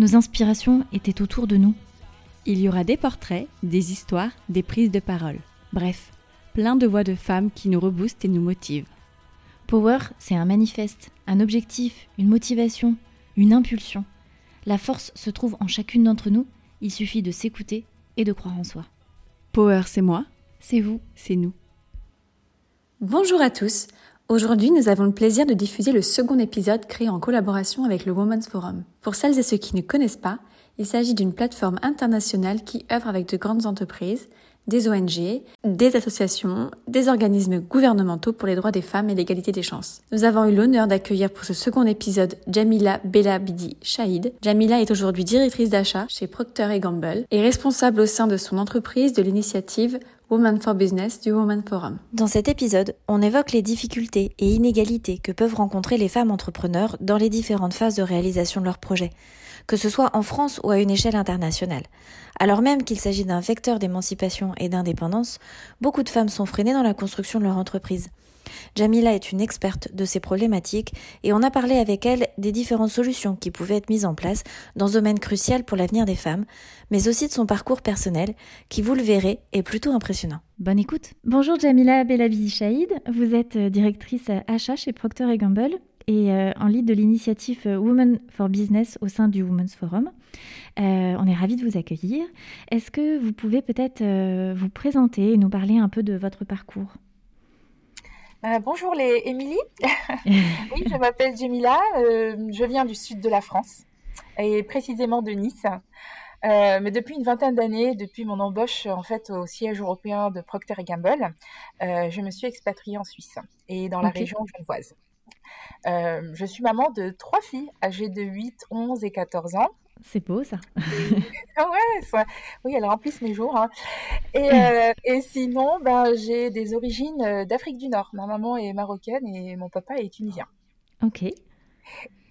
Nos inspirations étaient autour de nous. Il y aura des portraits, des histoires, des prises de parole. Bref, plein de voix de femmes qui nous reboostent et nous motivent. Power, c'est un manifeste, un objectif, une motivation, une impulsion. La force se trouve en chacune d'entre nous, il suffit de s'écouter et de croire en soi. Power, c'est moi, C'est vous. c'est nous. Bonjour à tous. Aujourd'hui, nous avons le plaisir de diffuser le second épisode créé en collaboration avec le Women's Forum. Pour celles et ceux qui ne connaissent pas, il s'agit d'une plateforme internationale qui œuvre avec de grandes entreprises, des ONG, des associations, des organismes gouvernementaux pour les droits des femmes et l'égalité des chances. Nous avons eu l'honneur d'accueillir pour ce second épisode Jamila Bella Bidi Shahid. Jamila est aujourd'hui directrice d'achat chez Procter Gamble et responsable au sein de son entreprise de l'initiative Women for Business du Women Forum. Dans cet épisode, on évoque les difficultés et inégalités que peuvent rencontrer les femmes entrepreneurs dans les différentes phases de réalisation de leurs projets, que ce soit en France ou à une échelle internationale. Alors même qu'il s'agit d'un vecteur d'émancipation et d'indépendance, beaucoup de femmes sont freinées dans la construction de leur entreprise. Jamila est une experte de ces problématiques et on a parlé avec elle des différentes solutions qui pouvaient être mises en place dans ce domaine crucial pour l'avenir des femmes, mais aussi de son parcours personnel qui, vous le verrez, est plutôt impressionnant. Bonne écoute. Bonjour Jamila Belabi Shahid, vous êtes euh, directrice euh, achat chez Procter Gamble et euh, en lead de l'initiative euh, Women for Business au sein du Women's Forum. Euh, on est ravis de vous accueillir. Est-ce que vous pouvez peut-être euh, vous présenter et nous parler un peu de votre parcours? Bonjour les Émilie. oui, je m'appelle Jamila. euh, je viens du sud de la France et précisément de Nice. Euh, mais depuis une vingtaine d'années, depuis mon embauche en fait au siège européen de Procter Gamble, euh, je me suis expatriée en Suisse et dans la région genevoise. Euh, je suis maman de trois filles âgées de 8, 11 et 14 ans. C'est beau ça. Ouais, ça- oui, elles remplissent mes jours. hein. Et, euh, et sinon, ben, j'ai des origines euh, d'Afrique du Nord. Ma maman est marocaine et mon papa est tunisien. Ok.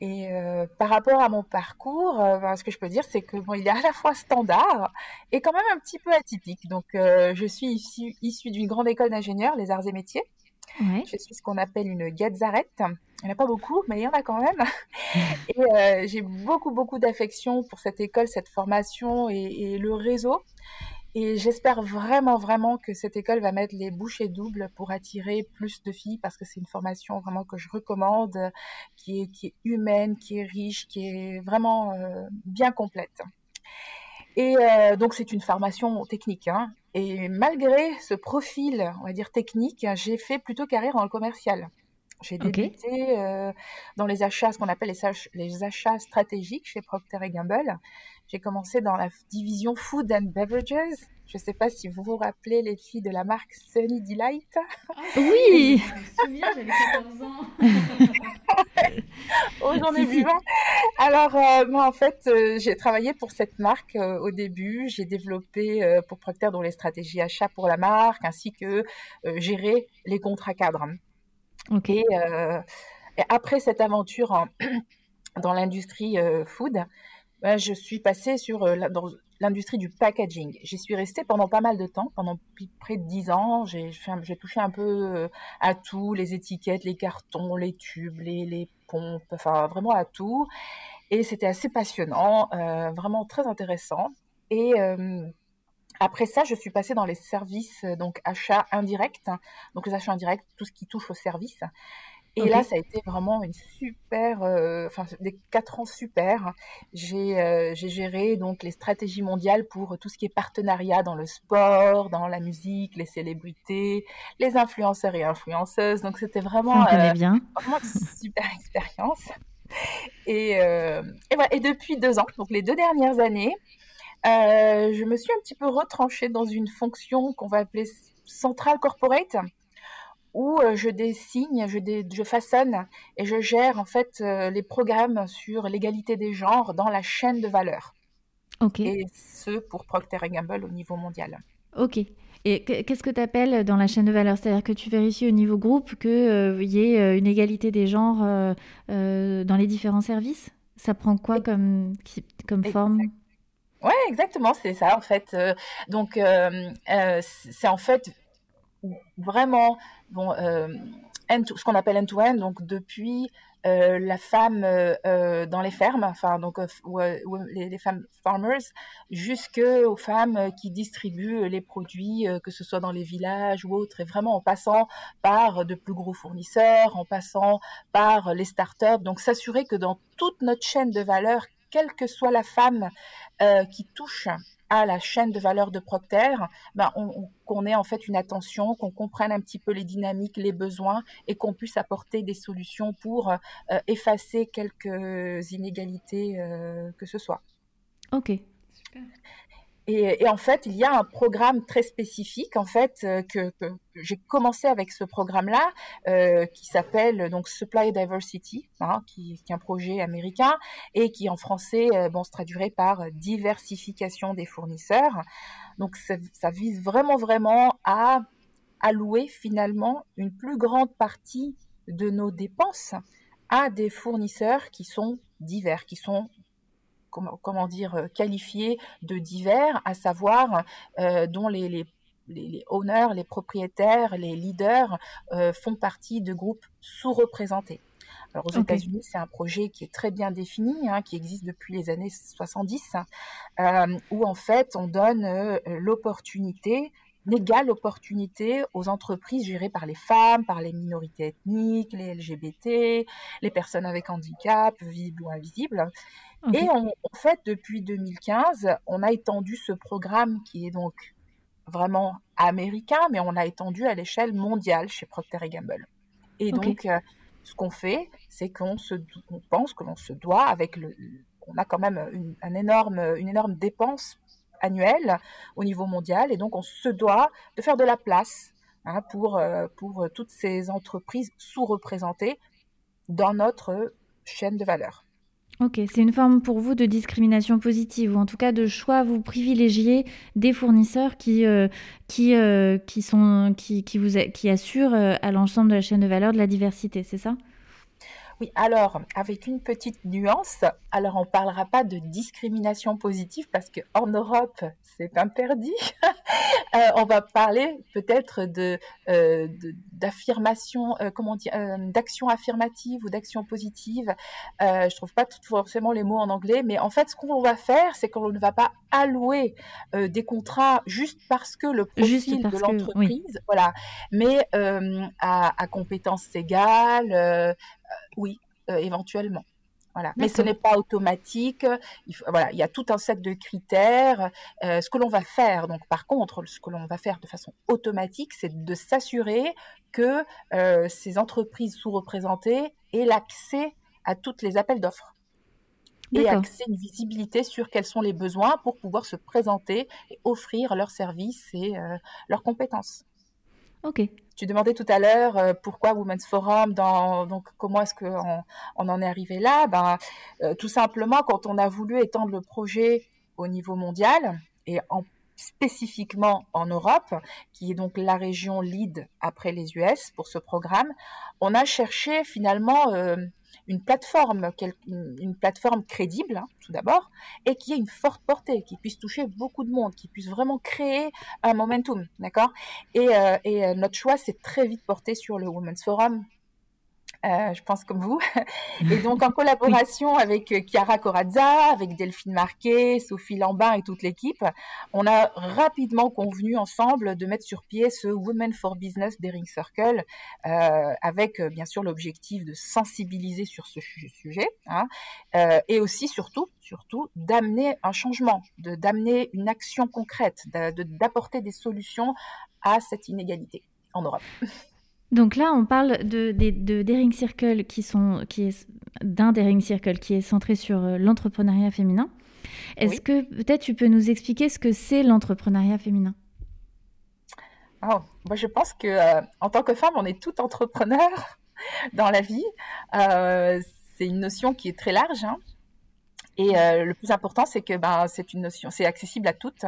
Et euh, par rapport à mon parcours, euh, ben, ce que je peux dire, c'est que bon, il est à la fois standard et quand même un petit peu atypique. Donc, je suis issue, issue d'une grande école d'ingénieurs, les arts et métiers. Ouais. Je suis ce qu'on appelle une Gazaret. Il n'y en a pas beaucoup, mais il y en a quand même. Et euh, j'ai beaucoup, beaucoup d'affection pour cette école, cette formation et, et le réseau. Et j'espère vraiment, vraiment que cette école va mettre les bouchées doubles pour attirer plus de filles parce que c'est une formation vraiment que je recommande, qui est, qui est humaine, qui est riche, qui est vraiment euh, bien complète. Et euh, donc c'est une formation technique. Hein. Et malgré ce profil, on va dire technique, j'ai fait plutôt carrière dans le commercial. J'ai débuté euh, dans les achats, ce qu'on appelle les, ach- les achats stratégiques chez Procter Gamble. J'ai commencé dans la division Food and Beverages. Je ne sais pas si vous vous rappelez les filles de la marque Sunny Delight. Oui. Oh, j'en Si, ai si. vu un. Alors, euh, moi, en fait, euh, j'ai travaillé pour cette marque euh, au début. J'ai développé euh, pour Procter dans les stratégies achats pour la marque, ainsi que euh, gérer les contrats cadres. Ok. Et, euh, et après cette aventure en- dans l'industrie euh, food, ben, je suis passée sur euh, dans l'industrie du packaging. J'y suis restée pendant pas mal de temps, pendant près de dix ans. J'ai touché un peu à tout, les étiquettes, les cartons, les tubes, les, pompes, enfin vraiment à tout. Et c'était assez passionnant, vraiment très intéressant. Et après ça, je suis passée dans les services, euh, donc achats indirects, donc les achats indirects, tout ce qui touche aux services. Et là, ça a été vraiment une super, euh, enfin des quatre ans super. J'ai euh, géré donc les stratégies mondiales pour tout ce qui est partenariat dans le sport, dans la musique, les célébrités, les influenceurs et influenceuses. Donc c'était vraiment, euh, bien. vraiment une super expérience. Et, et, voilà. et depuis deux ans, donc les deux dernières années, je me suis un petit peu retranchée dans une fonction qu'on va appeler centrale corporate où euh, je dessine, je, je, façonne et je gère en fait euh, les programmes sur l'égalité des genres dans la chaîne de valeur. Ok. Et ce pour Procter Gamble au niveau mondial. Ok. Et qu'est-ce que tu appelles dans la chaîne de valeur? C'est-à-dire que tu vérifies au niveau groupe qu'il euh, y ait une égalité des genres dans les différents services? Ça prend quoi comme, comme forme? Ouais, exactement, c'est ça en fait. donc, c'est en fait vraiment bon, ce qu'on appelle end-to-end, donc depuis la femme dans les fermes, enfin donc les, femmes farmers, jusque aux femmes qui distribuent les produits, que ce soit dans les villages ou autres, et vraiment en passant par de plus gros fournisseurs, en passant par les startups, donc s'assurer que dans toute notre chaîne de valeur, quelle que soit la femme qui touche à la chaîne de valeur de Procter, ben qu'on ait en fait une attention, qu'on comprenne un petit peu les dynamiques, les besoins et qu'on puisse apporter des solutions pour euh, effacer quelques inégalités euh, que ce soit. Ok. Super. Et, en fait, il y a un programme très spécifique en fait euh, que, j'ai commencé avec ce programme-là euh, qui s'appelle donc Supply Diversity, hein, qui, est un projet américain et qui en français euh, bon se traduirait par diversification des fournisseurs. Donc ça, ça vise vraiment vraiment à allouer finalement une plus grande partie de nos dépenses à des fournisseurs qui sont divers, qui sont comment, dire, euh, qualifiés de divers, à savoir euh, dont les, les, les, owners, les propriétaires, les leaders euh, font partie de groupes sous-représentés. Alors aux États-Unis, c'est un projet qui est très bien défini, hein, qui existe depuis les années 70, où en fait on donne l'opportunité l'égale opportunité aux entreprises gérées par les femmes, par les minorités ethniques, les LGBT, les personnes avec handicap, visibles ou invisibles. Et en fait, depuis 2015, on a étendu ce programme qui est donc vraiment américain, mais on l'a étendu à l'échelle mondiale chez Procter Gamble. Et donc, euh, ce qu'on fait, c'est qu'on se, on pense que l'on se doit, avec le, on a quand même une, un énorme, une énorme dépense annuelle au niveau mondial, et donc on se doit de faire de la place hein, pour, euh, pour toutes ces entreprises sous-représentées dans notre chaîne de valeur. Ok, c'est une forme pour vous de discrimination positive, ou en tout cas de choix, vous privilégiez des fournisseurs qui, euh, qui, euh, qui, sont, qui, qui, assurent euh, à l'ensemble de la chaîne de valeur de la diversité, c'est ça? Oui, alors, avec une petite nuance, alors on ne parlera pas de discrimination positive parce qu'en Europe, c'est interdit. euh, on va parler peut-être de, euh, d'affirmation, euh, comment dire, euh, d'action affirmative ou d'action positive. Je trouve pas forcément les mots en anglais, mais en fait, ce qu'on va faire, c'est qu'on ne va pas allouer des contrats juste parce que le profil de l'entreprise, voilà, mais à, à compétences égales oui, euh, éventuellement. Voilà. Mais ce n'est pas automatique. Il, voilà, il y a tout un set de critères. Euh, ce que l'on va faire, donc par contre, ce que l'on va faire de façon automatique, c'est de s'assurer que ces entreprises sous-représentées aient l'accès à toutes les appels d'offres et accès une visibilité sur quels sont les besoins pour pouvoir se présenter et offrir leurs services et leurs compétences. Ok. Tu demandais tout à l'heure euh, pourquoi Women's Forum, donc comment est-ce qu'on on en est arrivé là? Ben, euh, Tout simplement, quand on a voulu étendre le projet au niveau mondial et en, spécifiquement en Europe, qui est donc la région lead après les US pour ce programme, on a cherché finalement euh, une plateforme, une plateforme crédible, hein, tout d'abord, et qui ait une forte portée, qui puisse toucher beaucoup de monde, qui puisse vraiment créer un momentum, d'accord? Et, euh, et, euh, notre choix s'est très vite porté sur le Women's Forum, Euh, je pense comme vous. Et donc en collaboration avec euh, Chiara Corazza, avec Delphine Marquet, Sophie Lambin et toute l'équipe, on a rapidement convenu ensemble de mettre sur pied ce Women for Business Daring Circle, euh, avec bien sûr l'objectif de sensibiliser sur ce sujet, hein, et aussi surtout, surtout d'amener un changement, d'amener une action concrète, d'apporter des solutions à cette inégalité en Europe. Donc là, on parle de, de, Daring Circle qui sont, qui est d'un Daring Circle qui est centré sur euh, l'entrepreneuriat féminin. Est-ce que peut-être tu peux nous expliquer ce que c'est l'entrepreneuriat féminin? Oh, moi Je pense que euh, en tant que femme, on est tout entrepreneur dans la vie. Euh, c'est une notion qui est très large. Hein. Et le plus important, c'est que ben, c'est une notion, c'est accessible à toutes.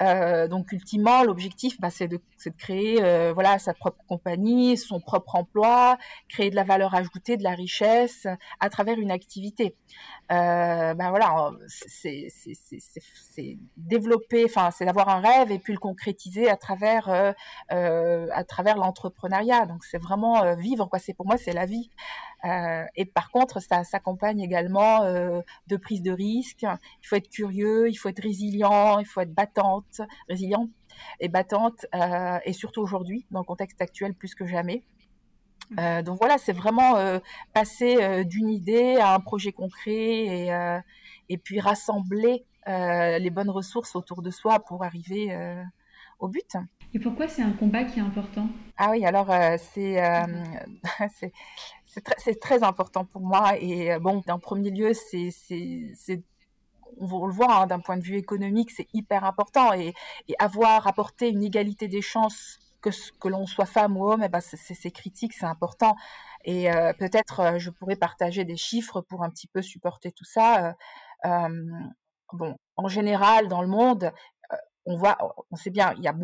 Euh, donc ultimement, l'objectif, bah, c'est de, de, créer euh, voilà sa propre compagnie, son propre emploi, créer de la valeur ajoutée, de la richesse à travers une activité. Euh, ben voilà, c'est développer, enfin c'est d'avoir un rêve et puis le concrétiser à travers euh, euh à travers l'entrepreneuriat. Donc c'est vraiment vivre quoi. C'est pour moi c'est la vie. Et par contre, ça s'accompagne également de prise de risque. Il faut être curieux, il faut être résilient, il faut être battante résiliente et battante, euh, et surtout aujourd'hui, dans le contexte actuel plus que jamais. Euh, donc voilà, c'est vraiment euh, passer d'une idée à un projet concret et, et puis rassembler les bonnes ressources autour de soi pour arriver au but. Et pourquoi c'est un combat qui est important? Ah oui, alors c'est c'est très, important pour moi. Et bon, d'un premier lieu, c'est on, le voit hein, d'un point de vue économique, c'est hyper important. Et, avoir apporté une égalité des chances, que, que l'on soit femme ou homme, eh ben c'est critique, c'est important. Et euh, peut-être euh, je pourrais partager des chiffres pour un petit peu supporter tout ça. Euh, bon, en général, dans le monde, on voit, on sait bien, il y a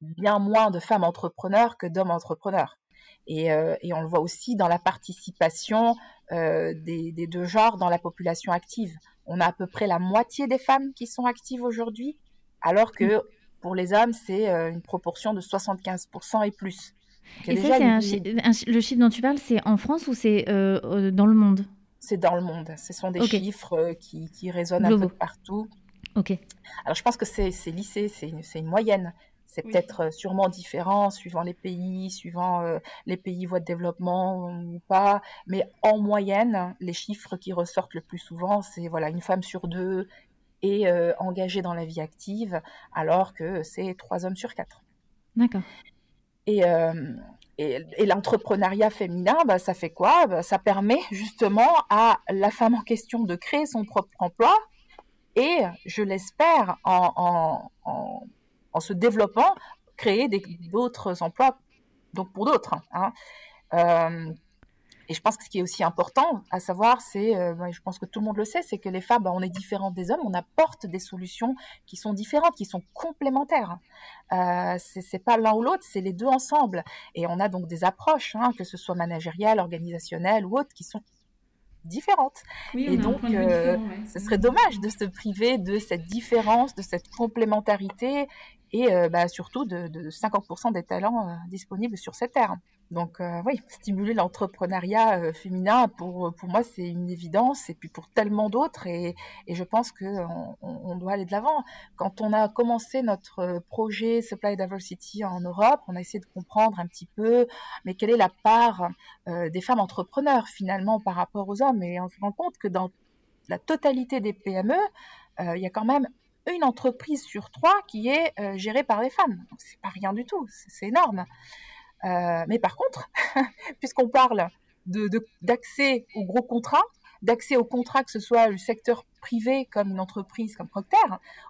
bien moins de femmes entrepreneurs que d'hommes entrepreneurs. Et, on le voit aussi dans la participation des, des, deux genres dans la population active on a à peu près la moitié des femmes qui sont actives aujourd'hui, alors que mm. pour les hommes, c'est euh, une proportion de 75% et plus. Et ça, c'est le chiffre dont tu parles, c'est en France ou c'est euh, dans le monde? C'est dans le monde. Ce sont des chiffres euh, qui, résonnent un peu partout. Ok. Alors, je pense que c'est lycée, c'est une, moyenne. C'est peut-être euh, sûrement différent suivant les pays, suivant euh, les pays voie de développement ou pas. Mais en moyenne, les chiffres qui ressortent le plus souvent, c'est voilà une femme sur deux est euh, engagée dans la vie active, alors que c'est trois hommes sur quatre. D'accord. Et, et, l'entrepreneuriat féminin, bah, ça fait quoi? Bah, Ça permet justement à la femme en question de créer son propre emploi et, je l'espère, en, en en se développant, créer d'autres emplois, donc pour d'autres. Hein. Euh, et je pense que ce qui est aussi important à savoir, c'est, euh, je pense que tout le monde le sait, c'est que les femmes, bah, on est différentes des hommes, on apporte des solutions qui sont différentes, qui sont complémentaires. Euh, c'est pas l'un ou l'autre, c'est les deux ensemble. Et on a donc des approches, hein, que ce soit managériales, organisationnelles ou autres, qui sont différentes. et donc, euh, ce serait dommage de se priver de cette différence, de cette complémentarité et euh, bah, surtout de, 50% des talents euh, disponibles sur cette terre. Donc euh, oui, stimuler l'entrepreneuriat féminin, pour, pour moi, c'est une évidence, et puis pour tellement d'autres, et, et, je pense qu'on on doit aller de l'avant. Quand on a commencé notre projet Supply Diversity en Europe, on a essayé de comprendre un petit peu, mais quelle est la part des femmes entrepreneurs finalement par rapport aux hommes, et on se rend compte que dans la totalité des PME, il y a quand même une entreprise sur trois qui est euh, gérée par des femmes. C'est pas rien du tout, c'est énorme. Euh, mais par contre, puisqu'on parle d'accès aux gros contrats, d'accès aux contrats, que ce soit le secteur privé comme une entreprise comme Procter,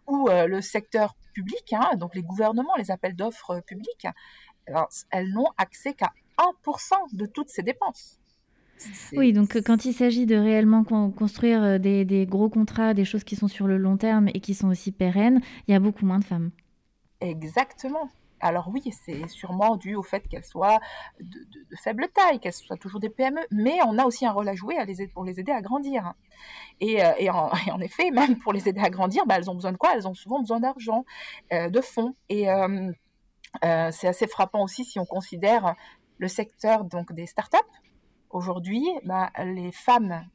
ou euh, le secteur public, hein, donc les gouvernements, les appels d'offres publics, elles n'ont accès qu'à 1% de toutes ces dépenses. Oui, donc quand il s'agit de réellement construire euh, des, gros contrats, des choses qui sont sur le long terme et qui sont aussi pérennes, il y a beaucoup moins de femmes. Exactement. Alors oui, c'est sûrement dû au fait qu'elles soient de, faible taille, qu'elles soient toujours des PME, mais on a aussi un rôle à jouer pour les aider à grandir. Et, euh, en, effet, même pour les aider à grandir, bah, elles ont besoin de quoi? Elles ont souvent besoin d'argent, euh, de fonds. Et c'est assez frappant aussi si on considère le secteur donc des startups Aujourd'hui, bah, les femmes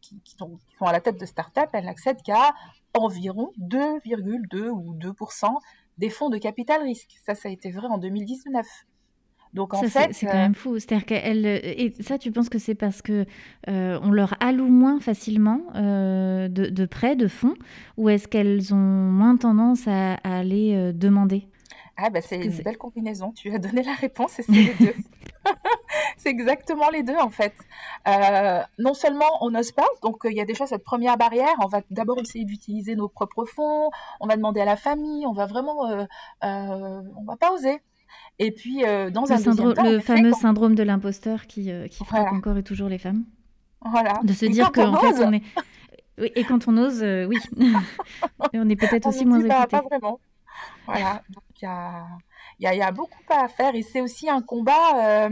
qui, sont, à la tête de start-up, elles n'accèdent qu'à environ 2,2 ou 2% des fonds de capital risque. Ça, ça a été vrai en 2019. Donc en fait, c'est quand même fou. C'est-à-dire qu'elle et ça, tu penses que c'est parce que on leur alloue moins facilement de, de, prêts, de fonds, ou est-ce qu'elles ont moins tendance à, à aller demander? Ah bah c'est une belle combinaison, tu as donné la réponse et c'est les deux. c'est exactement les deux en fait. Euh, non seulement on n'ose pas, donc il y a déjà cette première barrière, on va d'abord essayer d'utiliser nos propres fonds, on va demander à la famille, on va vraiment, euh, euh, on va pas oser. Et puis dans le un syndrome, temps, le fameux syndrome de l'imposteur qui, qui frappe encore et toujours les femmes. Voilà. De se dire qu'en fait on est oui, et quand on ose, oui. on est peut-être aussi moins bah, écouté. Pas vraiment. Voilà, donc il y a, beaucoup à faire et c'est aussi un combat euh,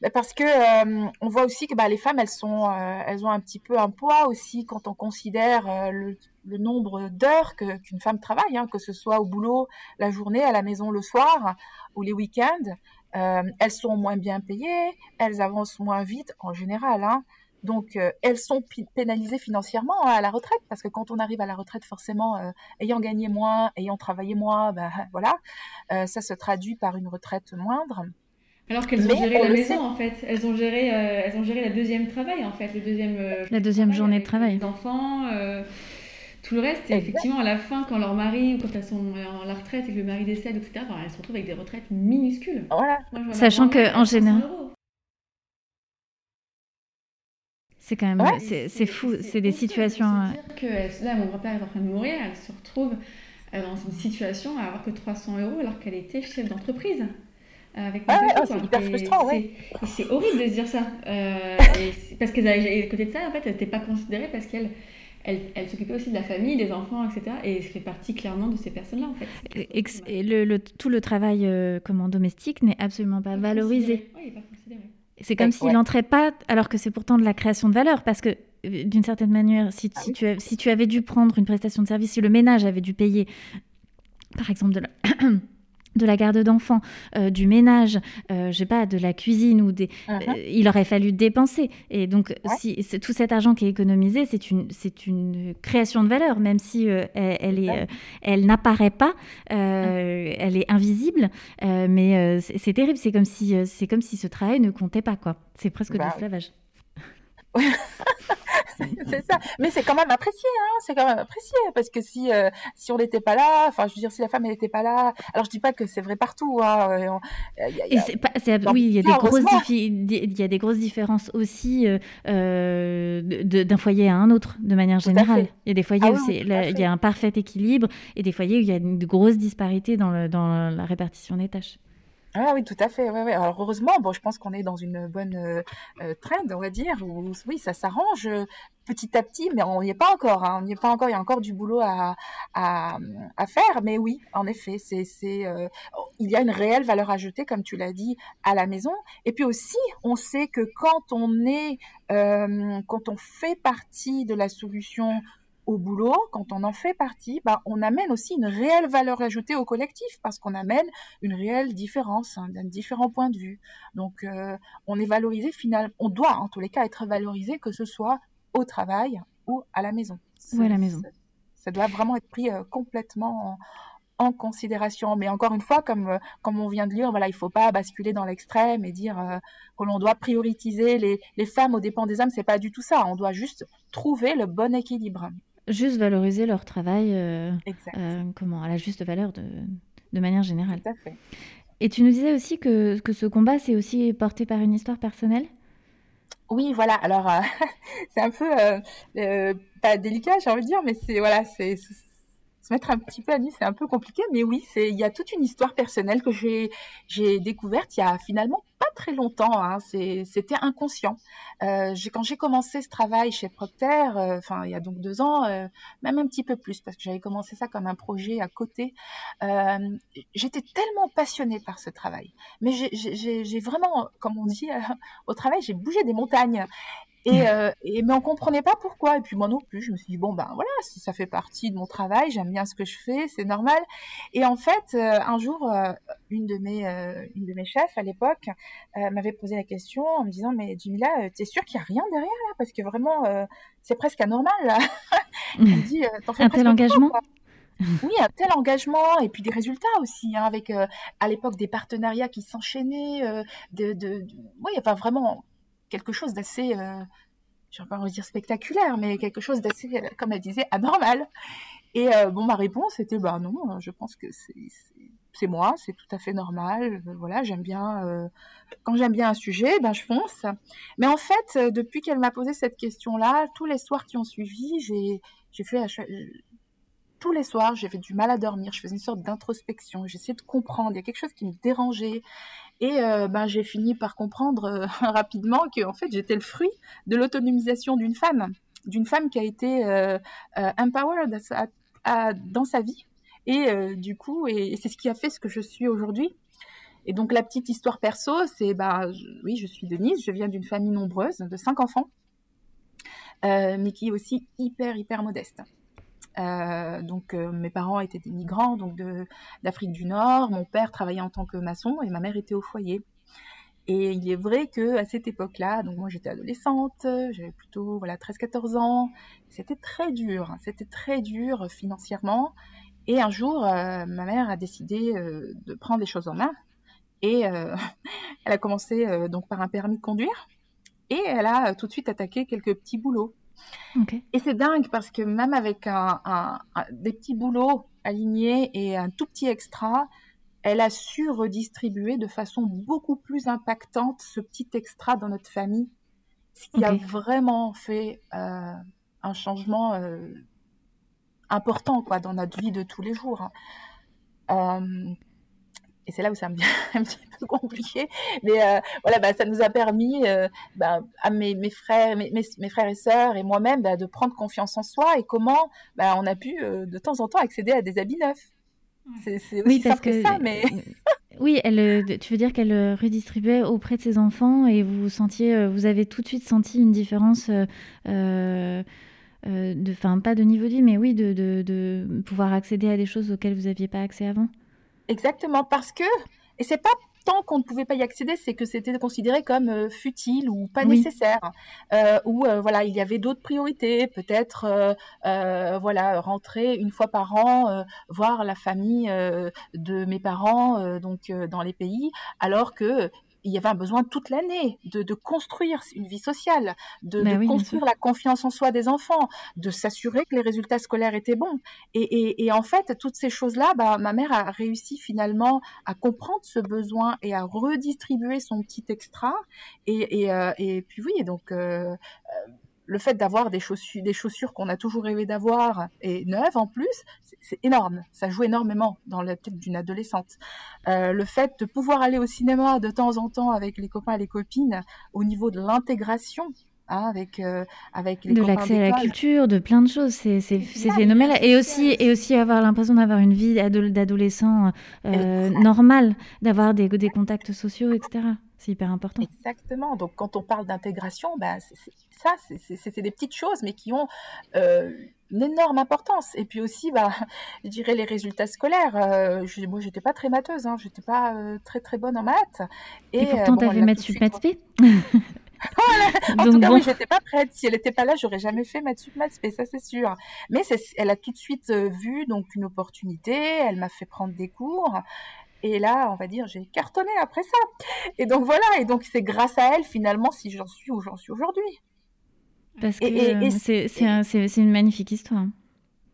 bah, parce que euh, on voit aussi que bah, les femmes elles sont euh, elles ont un petit peu un poids aussi quand on considère le, nombre d'heures qu'une femme travaille, hein, que ce soit au boulot la journée, à la maison le soir ou les week-ends. elles sont moins bien payées, elles avancent moins vite en général. Hein. Donc, euh, elles sont pénalisées financièrement hein, à la retraite, parce que quand on arrive à la retraite, forcément, euh, ayant gagné moins, ayant travaillé moins, ben voilà, euh, ça se traduit par une retraite moindre. Alors qu'elles ont géré la maison, en fait. Elles ont géré, elles ont géré la deuxième travail, en fait, le deuxième. la deuxième journée de travail. Les enfants. tout le reste, et effectivement, à la fin, quand leur mari, ou quand elles sont en la retraite et que le mari décède, etc., elles se retrouvent avec des retraites minuscules. Voilà. Sachant qu'en général. C'est quand même, c'est fou, c'est des situations. Euh, que là, mon grand-père est en train de mourir, elle se retrouve euh, dans une situation à avoir que 300 euros alors qu'elle était chef d'entreprise. Euh, avec ah, ah c'est hyper frustrant, ouais. C'est horrible de se dire ça. parce qu'à côté de ça, en fait, elle n'était pas considérée parce qu'elle elle, elle s'occupait aussi de la famille, des enfants, etc. Et elle fait partie clairement de ces personnes-là, en fait. Et, le, tout le travail comment, domestique n'est absolument pas, valorisé. Oui, il n'est pas considéré. C'est comme s'il n'entrait pas, alors que c'est pourtant de la création de valeur, parce que euh, d'une certaine manière, si, ah tu si tu avais dû prendre une prestation de service, si le ménage avait dû payer, par exemple, de la... de la garde d'enfants, euh, du ménage, euh, je sais pas, de la cuisine ou des, uh-huh. euh, il aurait fallu dépenser. Et donc, si tout cet argent qui est économisé, c'est une, c'est une création de valeur, même si elle, est, elle n'apparaît pas, elle est invisible, mais c'est terrible. C'est comme si, c'est comme si ce travail ne comptait pas, quoi. C'est presque de bah l'esclavage. c'est ça. Mais c'est quand même apprécié, hein. C'est quand même apprécié parce que si euh, si on n'était pas là, enfin, je veux dire, si la femme n'était pas là, alors je dis pas que c'est vrai partout. Hein. oui, il y a des grosses il y a des grosses différences aussi euh, euh d'un foyer à un autre, de manière générale. Il y a des foyers ah où il y a un parfait équilibre et des foyers où il y a une grosse disparité dans, dans la répartition des tâches. Ah oui, tout à fait. Alors heureusement, bon, je pense qu'on est dans une bonne euh, euh, trend, on va dire, oui, ça s'arrange euh, petit à petit, mais on n'y est pas encore. Hein, on n'y est pas encore. Il y a encore du boulot à, à, faire. Mais oui, en effet, c'est, il y a une réelle valeur ajoutée, comme tu l'as dit, à la maison. Et puis aussi, on sait que quand on est, quand on fait partie de la solution au boulot, quand on en fait partie, bah, on amène aussi une réelle valeur ajoutée au collectif parce qu'on amène une réelle différence, hein, d'un différent point de vue. Donc, euh, on est valorisé finalement, on doit en tous les cas être valorisé, que ce soit au travail ou à la maison. Ou à la maison. Ça, doit vraiment être pris euh, complètement en, considération. Mais encore une fois, comme, euh, comme on vient de lire, voilà, il ne faut pas basculer dans l'extrême et dire que l'on doit prioriser les, les femmes aux dépens des hommes. C'est pas du tout ça. On doit juste trouver le bon équilibre juste valoriser leur travail euh, euh, comment, à la juste valeur de, de manière générale. Tout à fait. Et tu nous disais aussi que, que ce combat, c'est aussi porté par une histoire personnelle? Oui, voilà. Alors, euh, c'est un peu pas délicat, j'ai envie de dire, mais c'est voilà, c'est se mettre un petit peu à nu, c'est un peu compliqué, mais oui, il y a toute une histoire personnelle que j'ai découverte il y a finalement très longtemps. Hein, C'était inconscient. Euh, quand j'ai commencé ce travail chez Procter, euh, enfin il y a donc deux ans, euh, même un petit peu plus, parce que j'avais commencé ça comme un projet à côté. J'étais tellement passionnée par ce travail. Mais j'ai vraiment, comme on dit au travail, j'ai bougé des montagnes. Et, euh, et, mais on comprenait pas pourquoi. Et puis moi non plus, je me suis dit bon ben voilà, ça fait partie de mon travail, j'aime bien ce que je fais, c'est normal. Et en fait, euh, un jour, euh, une de mes une de mes chefs à l'époque m'avait posé la question en me disant mais Jimila, t'es sûre qu'il y a rien derrière là? Parce que vraiment c'est presque anormal. Là. Elle me dit un tel engagement? oui, un tel engagement et puis des résultats aussi, hein, avec à l'époque des partenariats qui s'enchaînaient, de, de, de, oui, enfin vraiment quelque chose d'assez, euh, je ne vais pas dire spectaculaire, mais quelque chose d'assez, comme elle disait, anormal. Et euh, bon, ma réponse était, bah non, je pense que c'est moi, c'est tout à fait normal. Voilà, j'aime bien, euh, quand j'aime bien un sujet, ben je fonce. Mais en fait, depuis qu'elle m'a posé cette question-là, tous les soirs qui ont suivi, j'ai fait tous les soirs, j'avais du mal à dormir, je faisais une sorte d'introspection, j'essayais de comprendre, il y a quelque chose qui me dérangeait. Et euh, ben, j'ai fini par comprendre euh, rapidement que en fait, j'étais le fruit de l'autonomisation d'une femme, d'une femme qui a été euh, empowered dans sa vie. Et du coup, et, c'est ce qui a fait ce que je suis aujourd'hui. Et donc la petite histoire perso, c'est bah oui, je suis Denise, je viens d'une famille nombreuse de cinq enfants, mais qui est aussi hyper hyper modeste. Euh, donc euh, mes parents étaient des migrants donc d'Afrique du Nord. Mon père travaillait en tant que maçon et ma mère était au foyer. Et il est vrai que à cette époque-là, donc moi j'étais adolescente, j'avais plutôt voilà 13-14 ans, c'était très dur, hein. c'était très dur financièrement. Et un jour, euh, ma mère a décidé de prendre les choses en main et elle a commencé donc par un permis de conduire et elle a tout de suite attaqué quelques petits boulots. Et c'est dingue parce que même avec un, des petits boulots alignés et un tout petit extra, elle a su redistribuer de façon beaucoup plus impactante ce petit extra dans notre famille, ce qui a vraiment fait euh, un changement euh, important quoi dans notre vie de tous les jours. Hein. Euh, et c'est là où ça me devient un petit peu compliqué. Mais euh, voilà, bah, ça nous a permis, euh, bah, à mes, mes frères, mes, mes, frères et sœurs et moi-même, bah, de prendre confiance en soi et comment bah, on a pu euh, de temps en temps accéder à des habits neufs. C'est aussi oui, parce que, ça, mais. oui, elle, tu veux dire qu'elle redistribuait auprès de ses enfants et vous sentiez, vous avez tout de suite senti une différence. Euh, de, enfin, pas de niveau de vie, mais oui, de, de, de pouvoir accéder à des choses auxquelles vous n'aviez pas accès avant? Exactement, parce que, et c'est pas tant qu'on ne pouvait pas y accéder, c'est que c'était considéré comme euh, futile ou pas nécessaire, euh, ou euh, voilà, il y avait d'autres priorités, peut-être voilà, rentrer une fois par an, voir la famille de mes parents, donc dans les pays, alors que il y avait un besoin toute l'année de, de, construire une vie sociale, de, bah de construire la confiance en soi des enfants, de s'assurer que les résultats scolaires étaient bons. Et, et, et en fait, toutes ces choses-là, bah, ma mère a réussi finalement à comprendre ce besoin et à redistribuer son petit extra. Et, et, euh, et puis oui, donc euh, euh le fait d'avoir des chaussures, des chaussures qu'on a toujours rêvé d'avoir et neuves en plus, c'est énorme. Ça joue énormément dans la tête d'une adolescente. Euh, le fait de pouvoir aller au cinéma de temps en temps avec les copains et les copines, au niveau de l'intégration, hein, avec euh, avec les de l'accès à la culture, de plein de choses, c'est c'est phénoménal. Et aussi et aussi avoir l'impression d'avoir une vie d'adolescent euh, normale, d'avoir des des contacts sociaux, etc. C'est hyper important. Exactement. Donc, quand on parle d'intégration, bah, ça, c'est des petites choses, mais qui ont euh, une énorme importance. Et puis aussi, bah, je dirais les résultats scolaires. Euh, je, moi, j'étais pas très matheuse, hein, j'étais pas euh, très très bonne en maths. Et, pourtant, euh, bon, tu avais maths sup, maths spé En tout cas, oui, j'étais pas prête. Si elle n'était pas là, j'aurais jamais fait maths sup, maths spé, ça c'est sûr. Mais elle a tout de suite vu donc une opportunité. Elle m'a fait prendre des cours. Et là, on va dire, j'ai cartonné après ça. Et donc voilà, et donc c'est grâce à elle finalement si j'en suis où j'en suis aujourd'hui. Parce que c'est une magnifique histoire.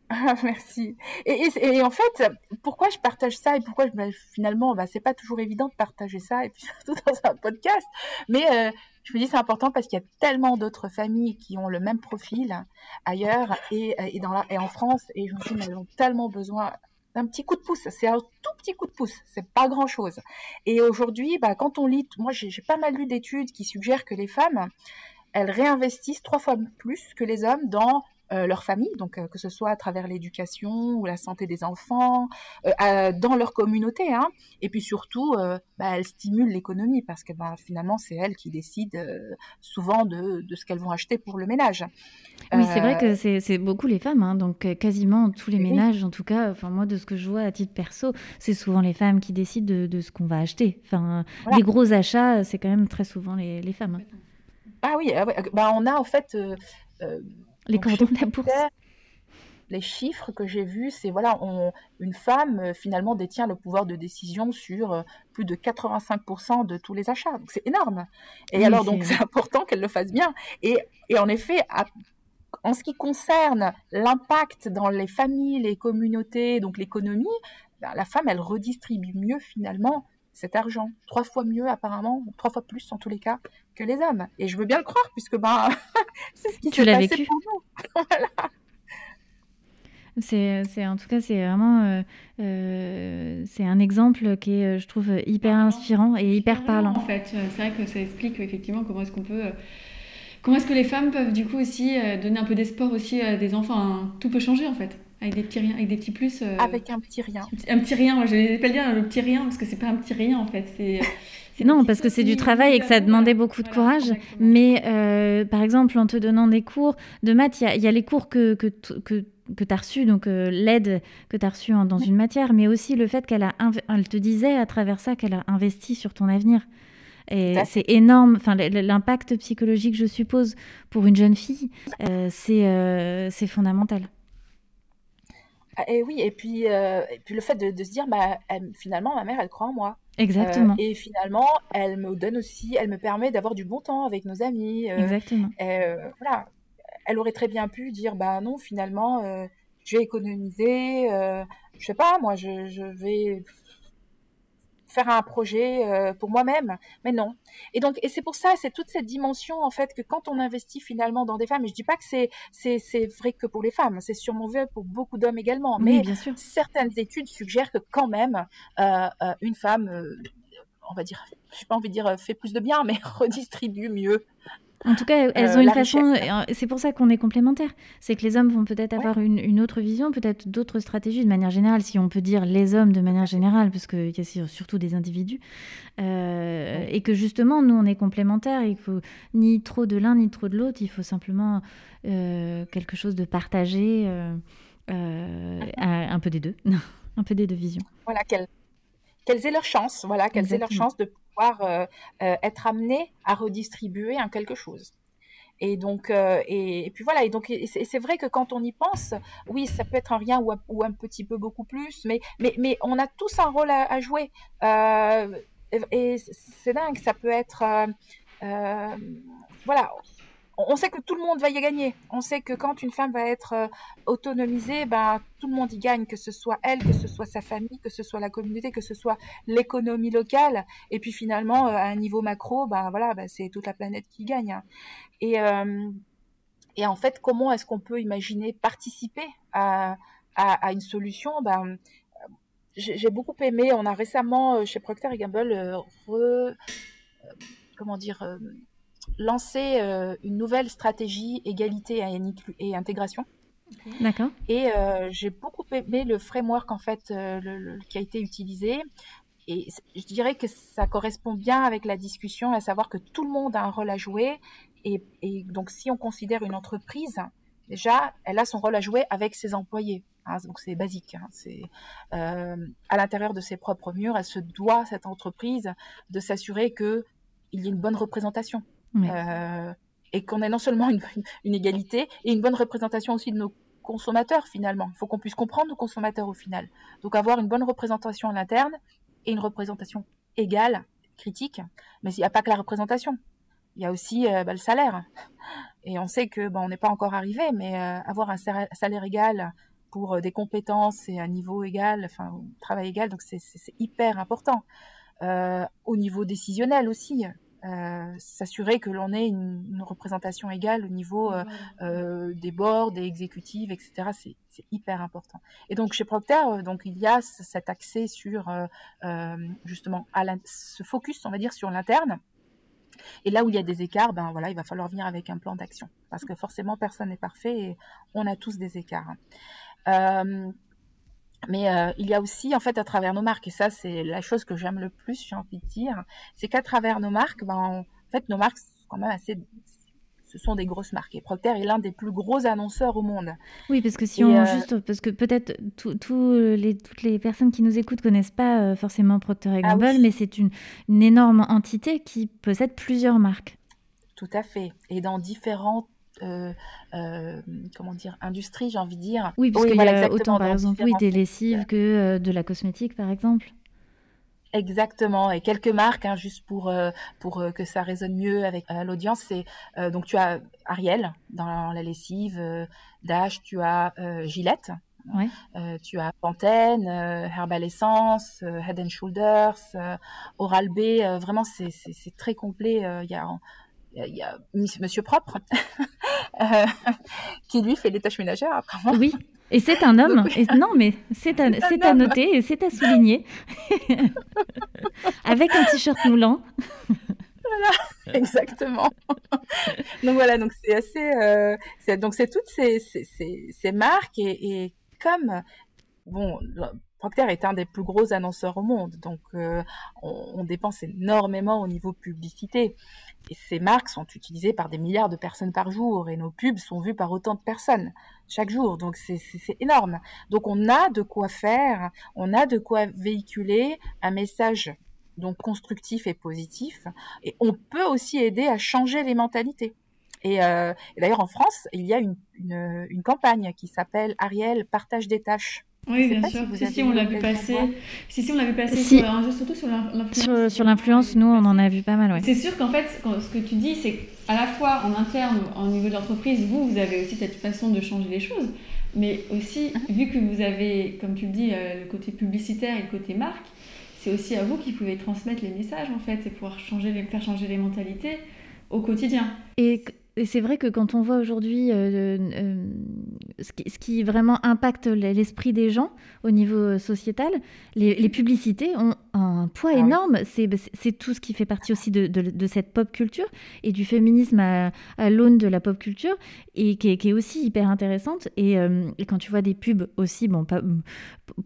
Ah, merci. Et, et, en fait, pourquoi je partage ça et pourquoi je, bah, finalement, bah, c'est pas toujours évident de partager ça et puis surtout dans un podcast. Mais euh, je me dis c'est important parce qu'il y a tellement d'autres familles qui ont le même profil ailleurs et, et, dans la, et en France et je me dis mais elles ont tellement besoin d'un petit coup de pouce. C'est un tout petit coup de pouce. C'est pas grand chose. Et aujourd'hui, bah, quand on lit, moi, j'ai pas mal lu d'études qui suggèrent que les femmes, elles réinvestissent trois fois plus que les hommes dans leur famille, donc que ce soit à travers l'éducation ou la santé des enfants, dans leur communauté. Hein. Et puis surtout, bah, elles stimulent l'économie parce que bah, finalement, c'est elles qui décident souvent de, de ce qu'elles vont acheter pour le ménage. Oui, c'est vrai que c'est beaucoup les femmes, hein, donc quasiment tous les ménages, en tout cas, enfin moi de ce que je vois à titre perso, c'est souvent les femmes qui décident de, ce qu'on va acheter. Enfin, les gros achats, c'est quand même très souvent les, les femmes. Hein. Ah oui, ah bah, on a en fait euh, euh, les cordons de la bourse. Les chiffres que j'ai vus, c'est voilà, une femme euh, finalement détient le pouvoir de décision sur plus de 85% de tous les achats. Donc c'est énorme. Et alors donc c'est important qu'elle le fasse bien. Et, et en effet, en ce qui concerne l'impact dans les familles, les communautés, donc l'économie, ben, la femme, elle redistribue mieux finalement cet argent, trois fois mieux apparemment, trois fois plus en tous les cas que les hommes. Et je veux bien le croire puisque ben c'est ce qui s'est passé vécu. pour nous. C'est, en tout cas, c'est vraiment, euh, euh, c'est un exemple qui est, je trouve, hyper inspirant et hyper parlant. En fait, c'est vrai que ça explique effectivement comment est-ce qu'on peut, comment est-ce que les femmes peuvent du coup aussi euh, donner un peu d'espoir aussi à des enfants. tout peut changer en fait. Avec des petits riens, avec des petits plus. Euh, avec un petit rien. Un petit rien, je vais pas le dire le petit rien parce que c'est pas un petit rien en fait. C'est. Non, parce que c'est du travail et que ça demandait beaucoup de courage. Mais euh, par exemple, en te donnant des cours de maths, il y, a les cours que, que, que, que tu as reçus, donc euh, l'aide que tu as reçue dans une matière, mais aussi le fait qu'elle a elle te disait à travers ça qu'elle a investi sur ton avenir. Et c'est énorme. Enfin, l'impact psychologique, je suppose, pour une jeune fille, c'est fondamental. Ah, et oui, et puis, euh, et puis le fait de, se dire, bah, finalement, ma mère, elle croit en moi. Exactement. Euh, et finalement, elle me donne aussi, elle me permet d'avoir du bon temps avec nos amis. Euh, Exactement. voilà. Elle aurait très bien pu dire, bah non, finalement, je vais économiser, je sais pas, moi, je, je vais faire un projet euh, pour moi-même, mais non. Et donc, et c'est pour ça, c'est toute cette dimension en fait que quand on investit finalement dans des femmes, et je dis pas que c'est c'est vrai que pour les femmes, c'est sûrement vrai pour beaucoup d'hommes également, mais bien sûr. certaines études suggèrent que quand même euh, euh, une femme, on va dire, j'ai pas envie de dire fait plus de bien, mais redistribue mieux en tout cas, elles ont une façon. C'est pour ça qu'on est complémentaires. C'est que les hommes vont peut-être avoir une, autre vision, peut-être d'autres stratégies de manière générale, si on peut dire les hommes de manière générale, parce qu'il y a surtout des individus. Euh, et que justement, nous, on est complémentaires. Il faut ni trop de l'un ni trop de l'autre. Il faut simplement euh, quelque chose de partagé, euh, un peu des deux, un peu des deux visions. Voilà, qu'elles aient leur chance, voilà, qu'elles aient leur chance de euh, euh, être amené à redistribuer un quelque chose. Et donc, euh, et, puis voilà. Et donc, c'est vrai que quand on y pense, oui, ça peut être un rien ou un, ou un, petit peu beaucoup plus, mais, mais, mais on a tous un rôle à, jouer. et c'est dingue, ça peut être, voilà, on sait que tout le monde va y gagner. On sait que quand une femme va être euh, autonomisée, ben, tout le monde y gagne, que ce soit elle, que ce soit sa famille, que ce soit la communauté, que ce soit l'économie locale. Et puis finalement, euh, à un niveau macro, ben, voilà, ben, c'est toute la planète qui gagne. Et, euh, et en fait, comment est-ce qu'on peut imaginer participer à, à, une solution? J'ai beaucoup aimé, on a récemment, chez Procter Gamble, comment dire lancer euh, une nouvelle stratégie égalité et, intégration. D'accord. Et euh, j'ai beaucoup aimé le framework en fait euh, qui a été utilisé. Et je dirais que ça correspond bien avec la discussion, à savoir que tout le monde a un rôle à jouer. Et, donc, si on considère une entreprise, déjà, elle a son rôle à jouer avec ses employés. Hein, donc, c'est basique. Hein, c'est à l'intérieur de ses propres murs, elle se doit cette entreprise de s'assurer que il y ait une bonne représentation. Euh, et qu'on ait non seulement une, égalité et une bonne représentation aussi de nos consommateurs finalement. Il faut qu'on puisse comprendre nos consommateurs au final. Donc avoir une bonne représentation à l'interne et une représentation égale, critique. Mais il n'y a pas que la représentation. Il y a aussi euh, bah, le salaire. Et on sait que bah, on n'est pas encore arrivé, mais euh, avoir un salaire égal pour des compétences et un niveau égal, enfin travail égal, donc c'est hyper important. au niveau décisionnel aussi, euh, s'assurer que l'on ait une, représentation égale au niveau euh, euh, des boards, des exécutives, etc. C'est hyper important. Et donc chez Procter, donc il y a cet accès sur justement à ce focus, on va dire, sur l'interne. Et là où il y a des écarts, ben voilà, il va falloir venir avec un plan d'action. Parce que forcément, personne n'est parfait et on a tous des écarts. Euh, mais euh, il y a aussi, en fait, à travers nos marques, et ça, c'est la chose que j'aime le plus, j'ai envie de dire, c'est qu'à travers nos marques, ben, en fait, nos marques sont quand même assez ce sont des grosses marques. Et Procter est l'un des plus gros annonceurs au monde. Oui, parce que si on juste, parce que peut-être les, toutes les personnes qui nous écoutent connaissent pas forcément Procter et ah Gamble, mais c'est une, une, énorme entité qui possède plusieurs marques. Tout à fait, et dans différentes euh, euh, comment dire, industrie, j'ai envie de dire. Oui, parce qu'il y a autant, par exemple, oui, des lessives que euh, de la cosmétique, par exemple. Exactement, et quelques marques, hein, juste pour, pour que ça résonne mieux avec l'audience. C'est donc tu as Ariel dans la lessive, Dash, tu as Gillette, ouais. tu as Pantene, Herbal Essence, Head and Shoulders, Oral B. vraiment, c'est très complet. Il y a il y a Monsieur Propre euh, qui lui fait les tâches ménagères apparemment. Oui. Et c'est un homme. non, mais c'est à, à, noter et c'est à souligner. Avec un t-shirt moulant. voilà, exactement. donc voilà, donc c'est assez. Euh, donc c'est toutes ces, ces, ces, marques et, et, comme bon, Procter est un des plus gros annonceurs au monde, donc euh, on, on, dépense énormément au niveau publicité. Et ces marques sont utilisées par des milliards de personnes par jour, et nos pubs sont vues par autant de personnes chaque jour. Donc c'est énorme. Donc on a de quoi faire, on a de quoi véhiculer un message donc constructif et positif, et on peut aussi aider à changer les mentalités. Et, euh, d'ailleurs en France, il y a une, une, une campagne qui s'appelle Ariel partage des tâches oui, bien sûr. Si, si, on l'a vu passer. Si, si, on l'a vu passer si. sur, surtout sur l'influence. Sur, l'influence, nous, on en a vu pas mal, ouais. C'est sûr qu'en fait, ce que tu dis, c'est qu'à la fois en interne, au niveau de l'entreprise, vous, vous avez aussi cette façon de changer les choses. Mais aussi, mhm. vu que vous avez, comme tu le dis, euh, le côté publicitaire et le côté marque, c'est aussi à vous qui pouvez transmettre les messages, en fait, et pouvoir changer les, faire changer les mentalités au quotidien. Et et c'est vrai que quand on voit aujourd'hui euh, euh, ce, qui, vraiment impacte l'esprit des gens au niveau euh, sociétal, les, publicités ont un poids ah énorme. Bah, c'est tout ce qui fait partie aussi de, de, cette pop culture et du féminisme à, l'aune de la pop culture et qui est, aussi hyper intéressante. Et, et, quand tu vois des pubs aussi, bon, pas,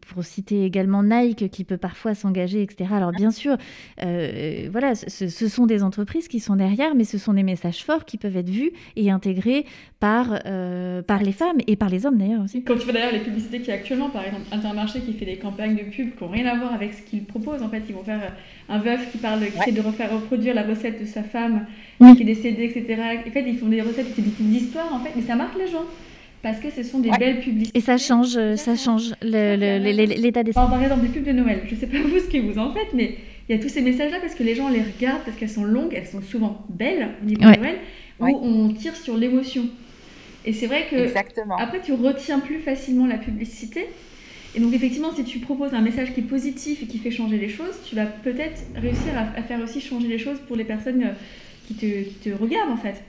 pour citer également Nike qui peut parfois s'engager, etc. Alors bien sûr, voilà, ce, ce sont des entreprises qui sont derrière, mais ce sont des messages forts qui peuvent être vus et intégrés par, euh, par les femmes et par les hommes d'ailleurs aussi. Quand tu vois d'ailleurs les publicités qui actuellement, par exemple Intermarché qui fait des campagnes de pub qui n'ont rien à voir avec ce qu'ils proposent, en fait, ils vont faire euh, un veuf qui parle, qui essaie de refaire reproduire la recette de sa femme qui est décédée, etc. En fait, ils font des recettes, c'est des petites histoires en fait, mais ça marque les gens parce que ce sont des belles publicités. Et ça change, ça change l'état d'esprit. Par exemple, des pubs de Noël. Je ne sais pas vous ce que vous en faites, mais il y a tous ces messages-là parce que les gens les regardent, parce qu'elles sont longues, elles sont souvent belles au niveau de Noël, où on tire sur l'émotion. Et c'est vrai que Exactement. après tu retiens plus facilement la publicité. Et donc effectivement, si tu proposes un message qui est positif et qui fait changer les choses, tu vas peut-être réussir à, faire aussi changer les choses pour les personnes euh, qui te, qui te regardent en fait.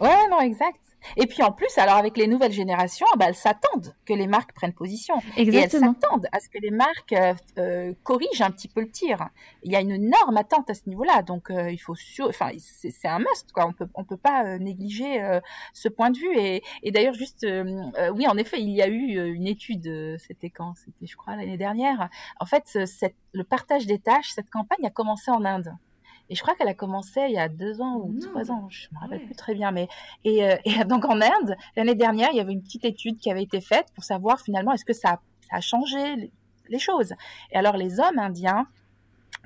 Ouais, non, exact. Et puis en plus, alors avec les nouvelles générations, bah, elles s'attendent que les marques prennent position. Exactement. Et elles s'attendent à ce que les marques euh, euh, corrigent un petit peu le tir. Il y a une énorme attente à ce niveau-là. Donc euh, il faut enfin c'est un must quoi. On peut on peut pas négliger ce point de vue. Et, et d'ailleurs juste oui en effet il y a eu une étude. C'était quand? C'était je crois l'année dernière. En fait cette, le partage des tâches, cette campagne a commencé en Inde. Et je crois qu'elle a commencé il y a deux ans ou trois ans, je me rappelle plus très bien. Mais et, euh, et donc en Inde, l'année dernière, il y avait une petite étude qui avait été faite pour savoir finalement est-ce que ça, ça a changé les choses. Et alors les hommes indiens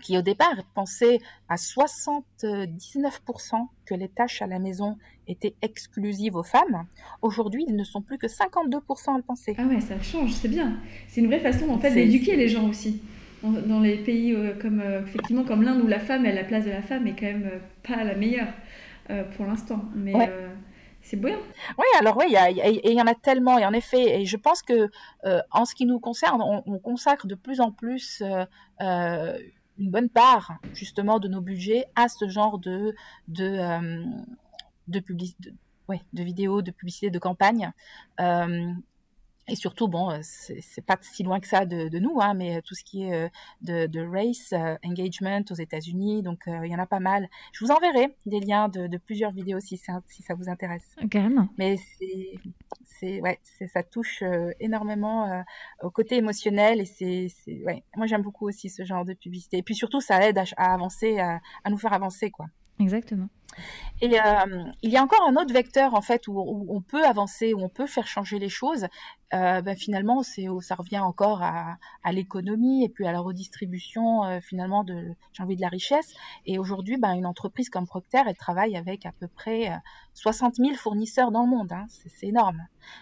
qui au départ pensaient à 79% que les tâches à la maison étaient exclusives aux femmes, aujourd'hui ils ne sont plus que 52% à le penser. Ah ouais, ça change, c'est bien. C'est une vraie façon en fait d'éduquer les gens aussi dans les pays euh, comme euh, effectivement comme l'Inde où la femme, elle, la place de la femme est quand même euh, pas la meilleure pour l'instant. Mais c'est bien. Oui, alors oui, il y, en a tellement, et en effet, et je pense que en ce qui nous concerne, on, consacre de plus en plus une bonne part justement de nos budgets à ce genre de de de, de, ouais, de vidéos, de publicité, de campagne. Et surtout, bon, euh, c'est pas si loin que ça de, de nous, hein, mais euh, tout ce qui est euh, de, de race engagement aux États-Unis, donc il y en a pas mal. Je vous enverrai des liens de, de plusieurs vidéos si, si ça vous intéresse. Carrément. Mais c'est, ouais, ça touche énormément au côté émotionnel et c'est, ouais, moi j'aime beaucoup aussi ce genre de publicité. Et puis surtout, ça aide à, à avancer, à, à nous faire avancer, quoi. Exactement. Et euh, il y a encore un autre vecteur en fait où, on peut avancer, où on peut faire changer les choses. Euh, ben, finalement, ça revient encore à, l'économie et puis à la redistribution euh, finalement de j'ai envie de la richesse. Et aujourd'hui, ben, une entreprise comme Procter, elle travaille avec à peu près 60 000 fournisseurs dans le monde. Hein. C'est énorme.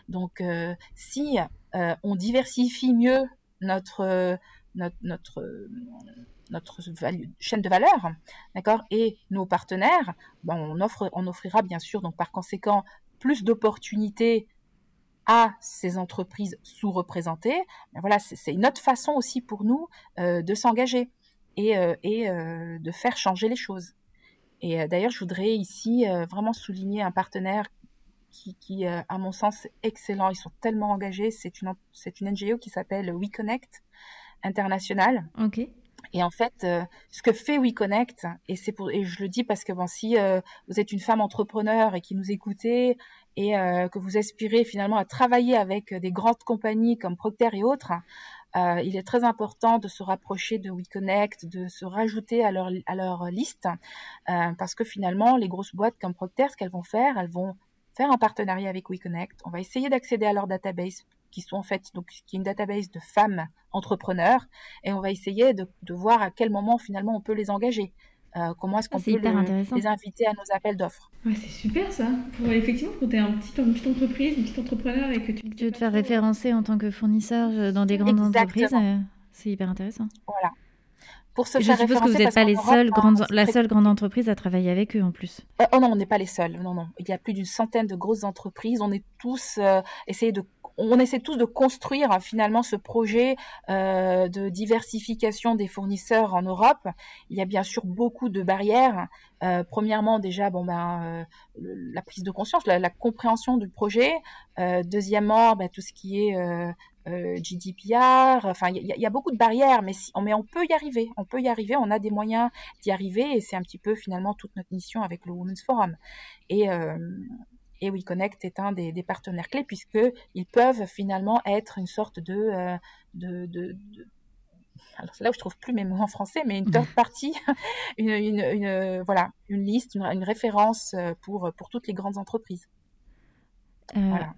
Donc, si on diversifie mieux notre, notre notre chaîne de valeur, d'accord, et nos partenaires, ben, on offre, on offrira bien sûr donc par conséquent plus d'opportunités à ces entreprises sous-représentées. Voilà, c'est une autre façon aussi pour nous euh, de s'engager et, euh, euh, de faire changer les choses. Et d'ailleurs, je voudrais ici vraiment souligner un partenaire qui, à mon sens, est excellent. Ils sont tellement engagés. C'est une, une NGO qui s'appelle WeConnect International. Ok. Et en fait, euh, ce que fait WeConnect, et c'est pour, et je le dis parce que si euh, vous êtes une femme entrepreneur et qui nous écoutez et euh, que vous aspirez finalement à travailler avec des grandes compagnies comme Procter et autres, il est très important de se rapprocher de WeConnect, de se rajouter à leur à leur liste, parce que finalement, les grosses boîtes comme Procter, ce qu'elles vont faire, elles vont faire un partenariat avec WeConnect. On va essayer d'accéder à leur database qui sont en fait donc qui est une database de femmes entrepreneurs et on va essayer de, de voir à quel moment finalement on peut les engager. Euh, comment est-ce qu'on peut les inviter à nos appels d'offres ouais, C'est super ça. Pour, effectivement, quand tu es un petit, une petite entreprise, une petite entrepreneur et que tu, tu veux te faire référencer en tant que fournisseur euh, dans des grandes entreprises, euh, c'est hyper intéressant. Voilà. Pour se je suppose que vous n'êtes pas les seules grandes, la seule grande entreprise à travailler avec eux en plus. oh non, on n'est pas les seuls. Non, non. Il y a plus d'une centaine de grosses entreprises. On est tous essayés de on essaie tous de construire finalement ce projet euh, de diversification des fournisseurs en Europe. Il y a bien sûr beaucoup de barrières. Euh, premièrement, déjà, bon ben, euh, la prise de conscience, la, compréhension du projet. deuxièmement, ben, tout ce qui est GDPR. Enfin, il y, a beaucoup de barrières, mais, si, mais on peut y arriver. On peut y arriver. On a des moyens d'y arriver, et c'est un petit peu finalement toute notre mission avec le Women's Forum. Et et WeConnect est un des, partenaires clés puisqu'ils peuvent finalement être une sorte de, euh, de, de, alors là où je trouve plus mes mots en français, mais une third party, une, une, voilà, une liste, une, référence euh, pour, pour toutes les grandes entreprises. Euh, voilà.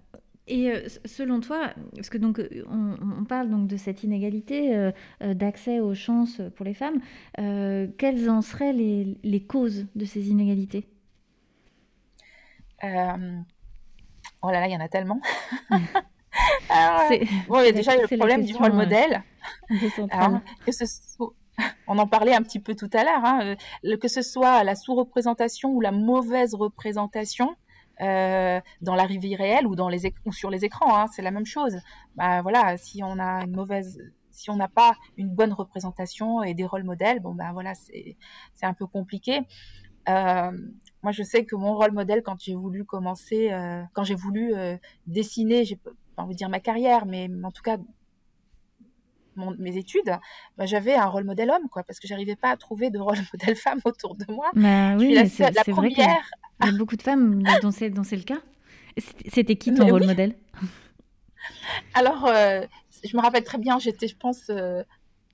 Et selon toi, parce que donc on, parle donc de cette inégalité d'accès aux chances pour les femmes, quelles en seraient les, les causes de ces inégalités? Euh, oh là là, il y en a tellement. Alors, bon, il y a déjà le problème du rôle modèle. que ce on en parlait un petit peu tout à l'heure, hein, euh, que ce soit la sous-représentation ou la mauvaise représentation euh, dans la vie réelle ou, dans les ou sur les écrans, hein, c'est la même chose. Bah, voilà, si on a une mauvaise si on n'a pas une bonne représentation et des rôles modèles, bon ben voilà, c'est c'est un peu compliqué. Euh, moi, je sais que mon rôle modèle, quand j'ai voulu commencer, euh, quand j'ai voulu euh, dessiner, j'ai pas envie de dire ma carrière, mais en tout cas mes études, bah, j'avais un rôle modèle homme, quoi, parce que j'arrivais pas à trouver de rôle modèle femme autour de moi. Bah, oui, c'est la première. il y, a beaucoup de femmes dont c'est le cas. C'était qui ton rôle modèle? Alors, euh, je me rappelle très bien, j'étais, je pense,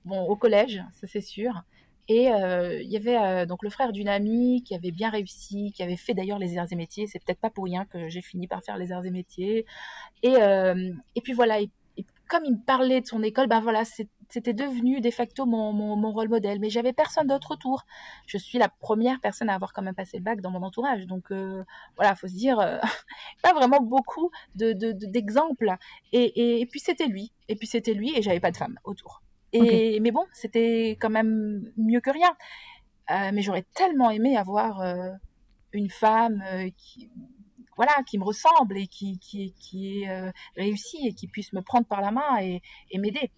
bon, au collège, ça c'est sûr. Et euh, il y avait euh, donc le frère d'une amie qui avait bien réussi, qui avait fait d'ailleurs les arts et métiers. C'est peut-être pas pour rien que j'ai fini par faire les arts et métiers. Et, euh, et puis voilà. Comme il me parlait de son école, ben voilà, c'était devenu de facto mon, mon, rôle modèle. Mais j'avais personne d'autre autour. Je suis la première personne à avoir quand même passé le bac dans mon entourage. Donc euh, voilà, faut se dire, pas vraiment beaucoup de d'exemples. De, et, et, et puis c'était lui. Et puis c'était lui. Et j'avais pas de femme autour. Et, Mais bon, c'était quand même mieux que rien. Euh, mais j'aurais tellement aimé avoir euh, une femme euh, qui, voilà, qui me ressemble et qui, qui, qui est réussie et qui puisse me prendre par la main et, et m'aider.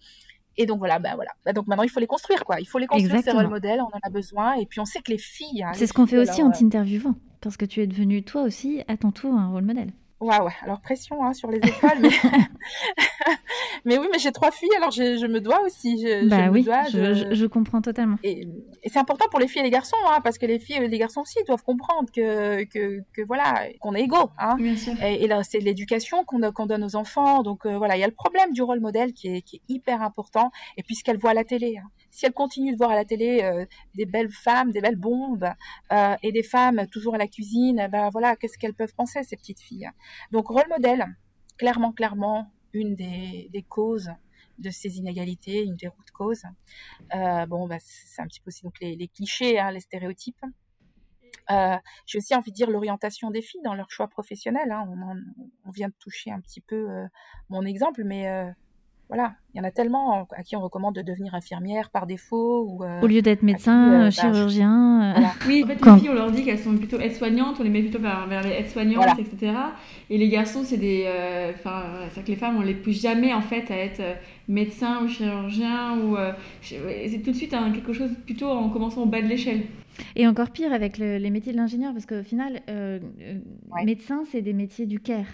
Et donc voilà, ben voilà. Bah, donc maintenant il faut les construire quoi. Il faut les construire ces rôles modèles, on en a besoin. Et puis on sait que les filles. Hein, c'est ce qu'on fait aussi en t'interviewant, parce que tu es devenue toi aussi à ton tour un rôle modèle. Ouais, ouais. Alors pression hein, sur les écoles, mais mais oui, mais j'ai trois filles, alors je, je me dois aussi. Je, bah je oui, me dois je, de- je- je comprends totalement. Et, et c'est important pour les filles et les garçons, hein, parce que les filles et les garçons aussi doivent comprendre que, que, que voilà, qu'on est égaux. Hein. Bien sûr. Et, et là, c'est l'éducation qu'on qu'on donne aux enfants. Donc euh, voilà, il y a le problème du rôle modèle qui est, qui est hyper important. Et puis ce qu'elles voient à la télé. hein. Si elles continuent de voir à la télé euh, des belles femmes, des belles bombes, euh, et des femmes toujours à la cuisine, ben voilà, qu'est-ce qu'elles peuvent penser ces petites filles? Donc rôle modèle, clairement, clairement, une des, causes de ces inégalités, une des routes causes. Euh, bon, bah, c'est un petit peu aussi les, clichés, hein, les stéréotypes. Euh, J'ai aussi envie de dire l'orientation des filles dans leur choix professionnel. hein. On, en- on vient de toucher un petit peu mon exemple, mais voilà, il y en a tellement à qui on recommande de devenir infirmière par défaut. Ou, euh, Au lieu d'être qui, médecin, euh, euh, bah, chirurgien. euh, voilà. Oui, en fait, Quand- les filles, on leur dit qu'elles sont plutôt aides-soignantes, on les met plutôt vers, vers les aides-soignantes, Voilà. etc. Et les garçons, c'est des. euh, Enfin, voilà, c'est-à-dire que les femmes, on les pousse jamais en fait à être euh, médecin ou chirurgien ou. euh, c'est tout de suite hein, quelque chose plutôt en commençant au bas de l'échelle. Et encore pire avec le- les métiers de l'ingénieur, parce qu'au final, euh, euh, Ouais. médecin, c'est des métiers du care.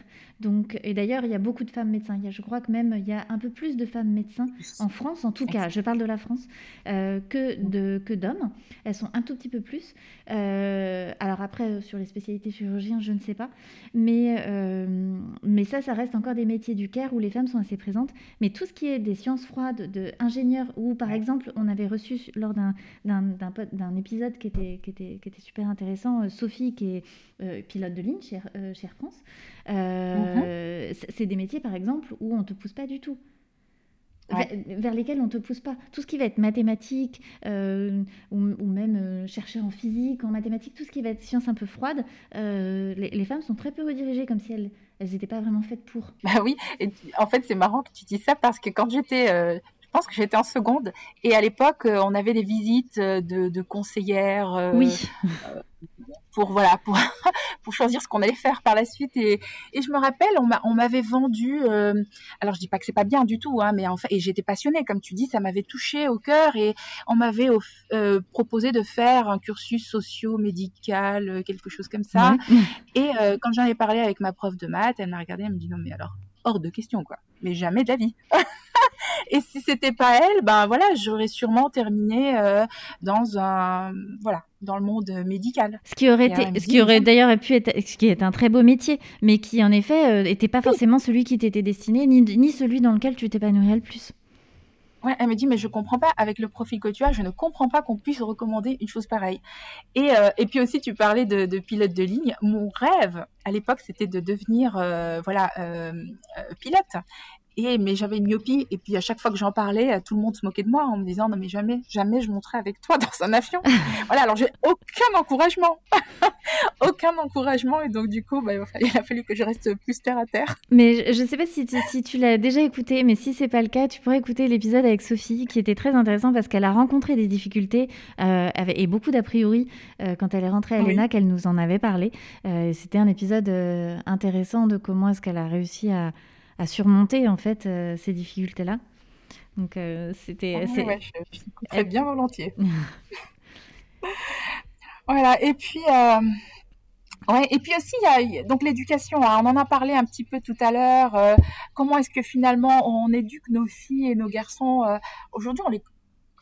Donc, et d'ailleurs, il y a beaucoup de femmes médecins. Il y a, je crois que même il y a un peu plus de femmes médecins en France, en tout cas, je parle de la France, euh, que de que d'hommes. Elles sont un tout petit peu plus. Euh, alors après, euh, sur les spécialités chirurgiens, je ne sais pas, mais euh, mais ça, ça reste encore des métiers du care où les femmes sont assez présentes. Mais tout ce qui est des sciences froides, de ingénieurs, ou par exemple, on avait reçu lors d'un d'un épisode qui était, qui, était, qui était super intéressant, Sophie, qui est euh, pilote de ligne chez, euh, chez Air France. Euh, c'est- C'est des métiers, par exemple, où on ne te pousse pas du tout. Ouais. Vers, vers lesquels on ne te pousse pas. Tout ce qui va être mathématiques, ou, ou même chercheur en physique, en mathématiques, tout ce qui va être sciences un peu froides, euh, les, les femmes sont très peu redirigées, comme si elles n'étaient pas vraiment faites pour. Bah oui, et en fait c'est marrant que tu dis ça parce que quand j'étais, pense que j'étais en seconde. Et à l'époque euh, on avait des visites euh, de, de conseillères euh, oui, pour voilà pour pour choisir ce qu'on allait faire par la suite. Et, et je me rappelle on m'a on m'avait vendu euh, alors je dis pas que c'est pas bien du tout hein mais en fait et j'étais passionnée comme tu dis ça m'avait touché au cœur. Et on m'avait euh, proposé de faire un cursus socio médical euh, quelque chose comme ça. Et euh, quand j'en ai parlé avec ma prof de maths, elle m'a regardé, elle me dit non mais alors hors de question quoi, mais jamais de la vie. et si c'était pas elle, ben voilà, j'aurais sûrement terminé euh, dans un voilà dans le monde médical. Ce qui aurait été, ce qui aurait d'ailleurs pu être, ce qui est un très beau métier, mais qui en effet n'était pas forcément celui qui t'était destiné, ni, ni celui dans lequel tu t'épanouirais le plus. Ouais, elle me dit mais je comprends pas avec le profil que tu as, je ne comprends pas qu'on puisse recommander une chose pareille. Et euh, et puis aussi tu parlais de, de pilote de ligne. Mon rêve à l'époque c'était de devenir euh, voilà euh, euh, pilote. Et mais j'avais une myopie et puis à chaque fois que j'en parlais, euh, tout le monde se moquait de moi en me disant non mais jamais jamais je monterai avec toi dans un avion. voilà alors j'ai aucun encouragement, aucun encouragement et donc du coup bah, il a fallu- que je reste plus terre à terre. Mais je ne sais pas si tu, si tu l'as déjà écouté, mais si c'est pas le cas, tu pourrais écouter l'épisode avec Sophie, qui était très intéressant parce qu'elle a rencontré des difficultés euh, et beaucoup d'a priori euh, quand elle est rentrée à Oui. l'ENA, qu'elle nous en avait parlé. Euh, C'était un épisode intéressant de comment est-ce qu'elle a réussi à, à surmonter en fait euh, ces difficultés-là. Donc euh, c'était ouais, je, je l'écouterai bien volontiers. voilà, et puis, euh, ouais, et puis aussi, il y a- il y a donc l'éducation, hein, on en a parlé un petit peu tout à l'heure. euh, comment est-ce que finalement on éduque nos filles et nos garçons euh, Aujourd'hui, on les.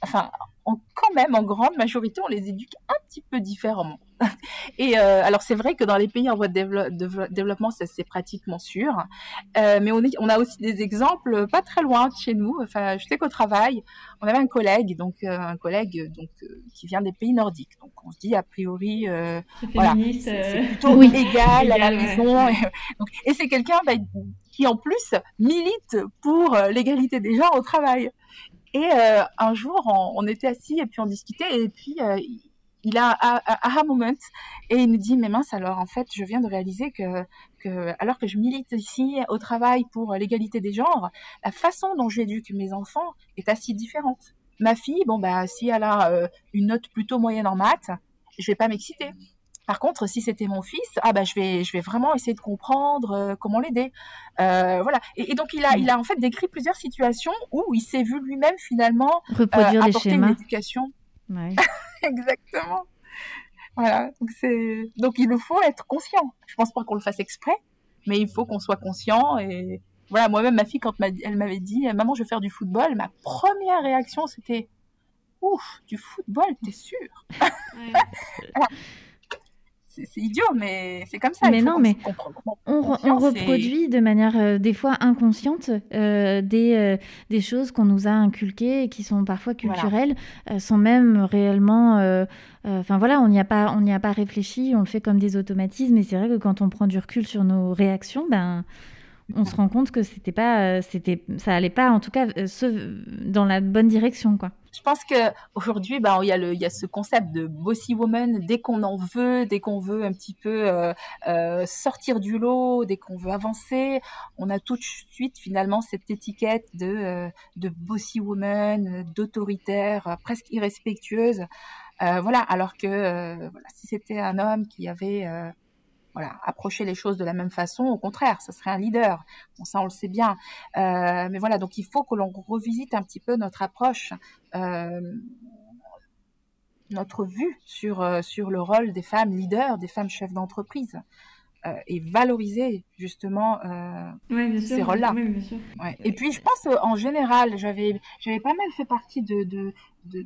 Enfin, on- quand même, en grande majorité, on les éduque un petit peu différemment. Et euh, alors, c'est vrai que dans les pays en voie de, dévelop- de développement, ça c'est pratiquement sûr. Euh, mais on, est, on a aussi des exemples pas très loin de chez nous. Enfin, je sais qu'au travail, on avait un collègue, donc euh, un collègue donc qui vient des pays nordiques. Donc, on se dit a priori, voilà, c'est plutôt Oui. égal à la Égal, ouais. maison. Et, c'est quelqu'un bah, qui en plus milite pour l'égalité des genres au travail. Et euh, un jour, on, on était assis et puis on discutait et puis euh, il- a un moment et il nous dit mais mince alors en fait je viens de réaliser que que alors que je milite ici au travail pour l'égalité des genres, la façon dont j'éduque mes enfants est assez différente. Ma fille, bon bah si elle a euh, une note plutôt moyenne en maths, je vais pas m'exciter. Par contre, si c'était mon fils, ah bah je vais je vais vraiment essayer de comprendre euh, comment l'aider. Euh, voilà. Et, et donc il a il a en fait décrit plusieurs situations où il s'est vu lui-même finalement euh, reproduire les apporter une schémas. éducation Ouais. Exactement. Voilà. Donc c'est donc il nous faut être conscient. Je pense pas qu'on le fasse exprès, mais il faut qu'on soit conscient et voilà, moi-même, ma fille, quand elle m'avait dit, maman, je veux faire du football, ma première réaction, c'était, ouf, du football, t'es sûr c'est idiot, mais c'est comme ça. Mais non, mais on, reproduit de manière euh, des fois inconsciente euh, des, euh, des choses qu'on nous a inculquées et qui sont parfois culturelles, sans même réellement. Enfin voilà, on n'y a pas, on n'y a pas réfléchi, on le fait comme des automatismes. Et c'est vrai que quand on prend du recul sur nos réactions, ben on se rend compte que c'était pas, c'était, ça allait pas, en tout cas, dans la bonne direction, quoi je pense que aujourd'hui, ben, il y a le, il y a ce concept de bossy woman. Dès qu'on en veut, dès qu'on veut un petit peu euh, euh, sortir du lot, dès qu'on veut avancer, on a tout de suite finalement cette étiquette de euh, de bossy woman, d'autoritaire, presque irrespectueuse. voilà. Alors que voilà, si c'était un homme qui avait voilà, approcher les choses de la même façon. Au contraire, ce serait un leader. Bon, ça, on le sait bien. Euh, mais voilà, donc il faut que l'on revisite un petit peu notre approche, euh, notre vue sur, euh, sur le rôle des femmes leaders, des femmes chefs d'entreprise. et valoriser justement ces rôles-là. Et puis je pense en général, j'avais j'avais pas mal fait partie de, de, de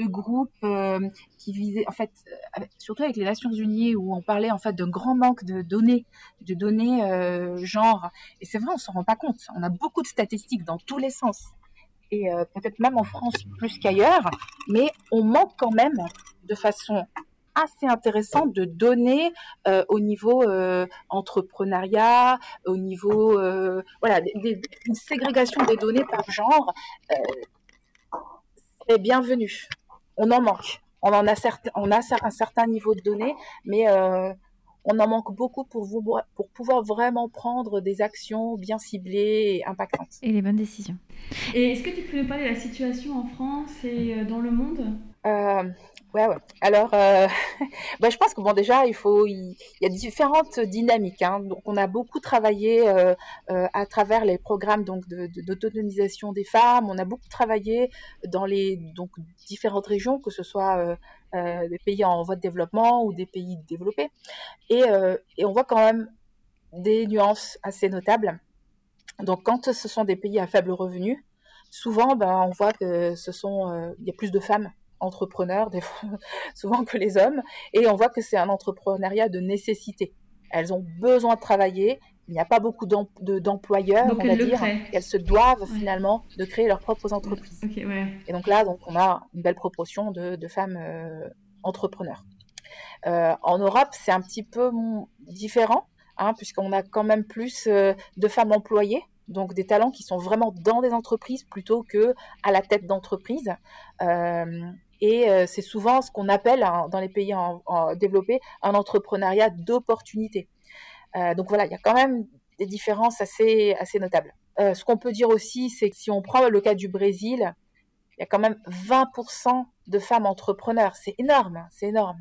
de groupes euh, qui visaient, en fait, euh, surtout avec les Nations Unies, où on parlait en fait d'un grand manque de données, de données euh, genre. Et c'est vrai, on s'en rend pas compte. On a beaucoup de statistiques dans tous les sens, et peut-être même en France plus qu'ailleurs, mais on manque quand même de façon assez intéressante de données au niveau entrepreneuriat, au niveau voilà, des, une ségrégation des données par genre est bienvenue on en manque. On en a, on a un certain niveau de données, mais euh, on en manque beaucoup pour, vous, pour pouvoir vraiment prendre des actions bien ciblées et impactantes. Et les bonnes décisions. Et est-ce que tu peux nous parler de la situation en France et euh, dans le monde? Euh, Ouais. Alors, euh, bah, je pense que bon, déjà, il faut, il, y a différentes dynamiques. Hein. Donc, on a beaucoup travaillé euh, euh, à travers les programmes donc d'autonomisation des femmes. On a beaucoup travaillé dans les donc différentes régions, que ce soit des pays en voie de développement ou des pays développés. Et, et on voit quand même des nuances assez notables. Donc, quand ce sont des pays à faible revenu, souvent, ben, on voit que ce sont, il y a plus de femmes entrepreneurs, des fois, souvent que les hommes, et on voit que c'est un entrepreneuriat de nécessité. Elles ont besoin de travailler, il n'y a pas beaucoup d'employeurs, on va dire, elles se doivent finalement de créer leurs propres entreprises. Et donc là, donc, on a une belle proportion de, femmes euh, entrepreneurs. Euh, en Europe, c'est un petit peu différent, hein, puisqu'on a quand même plus euh, de femmes employées donc des talents qui sont vraiment dans des entreprises plutôt que à la tête d'entreprise. Et euh, c'est souvent ce qu'on appelle hein, dans les pays développés un entrepreneuriat d'opportunité. Euh, donc voilà, il y a quand même des différences assez, notables. Euh, ce qu'on peut dire aussi, c'est que si on prend le cas du Brésil, il y a quand même 20% de femmes entrepreneurs. C'est énorme, hein, c'est énorme.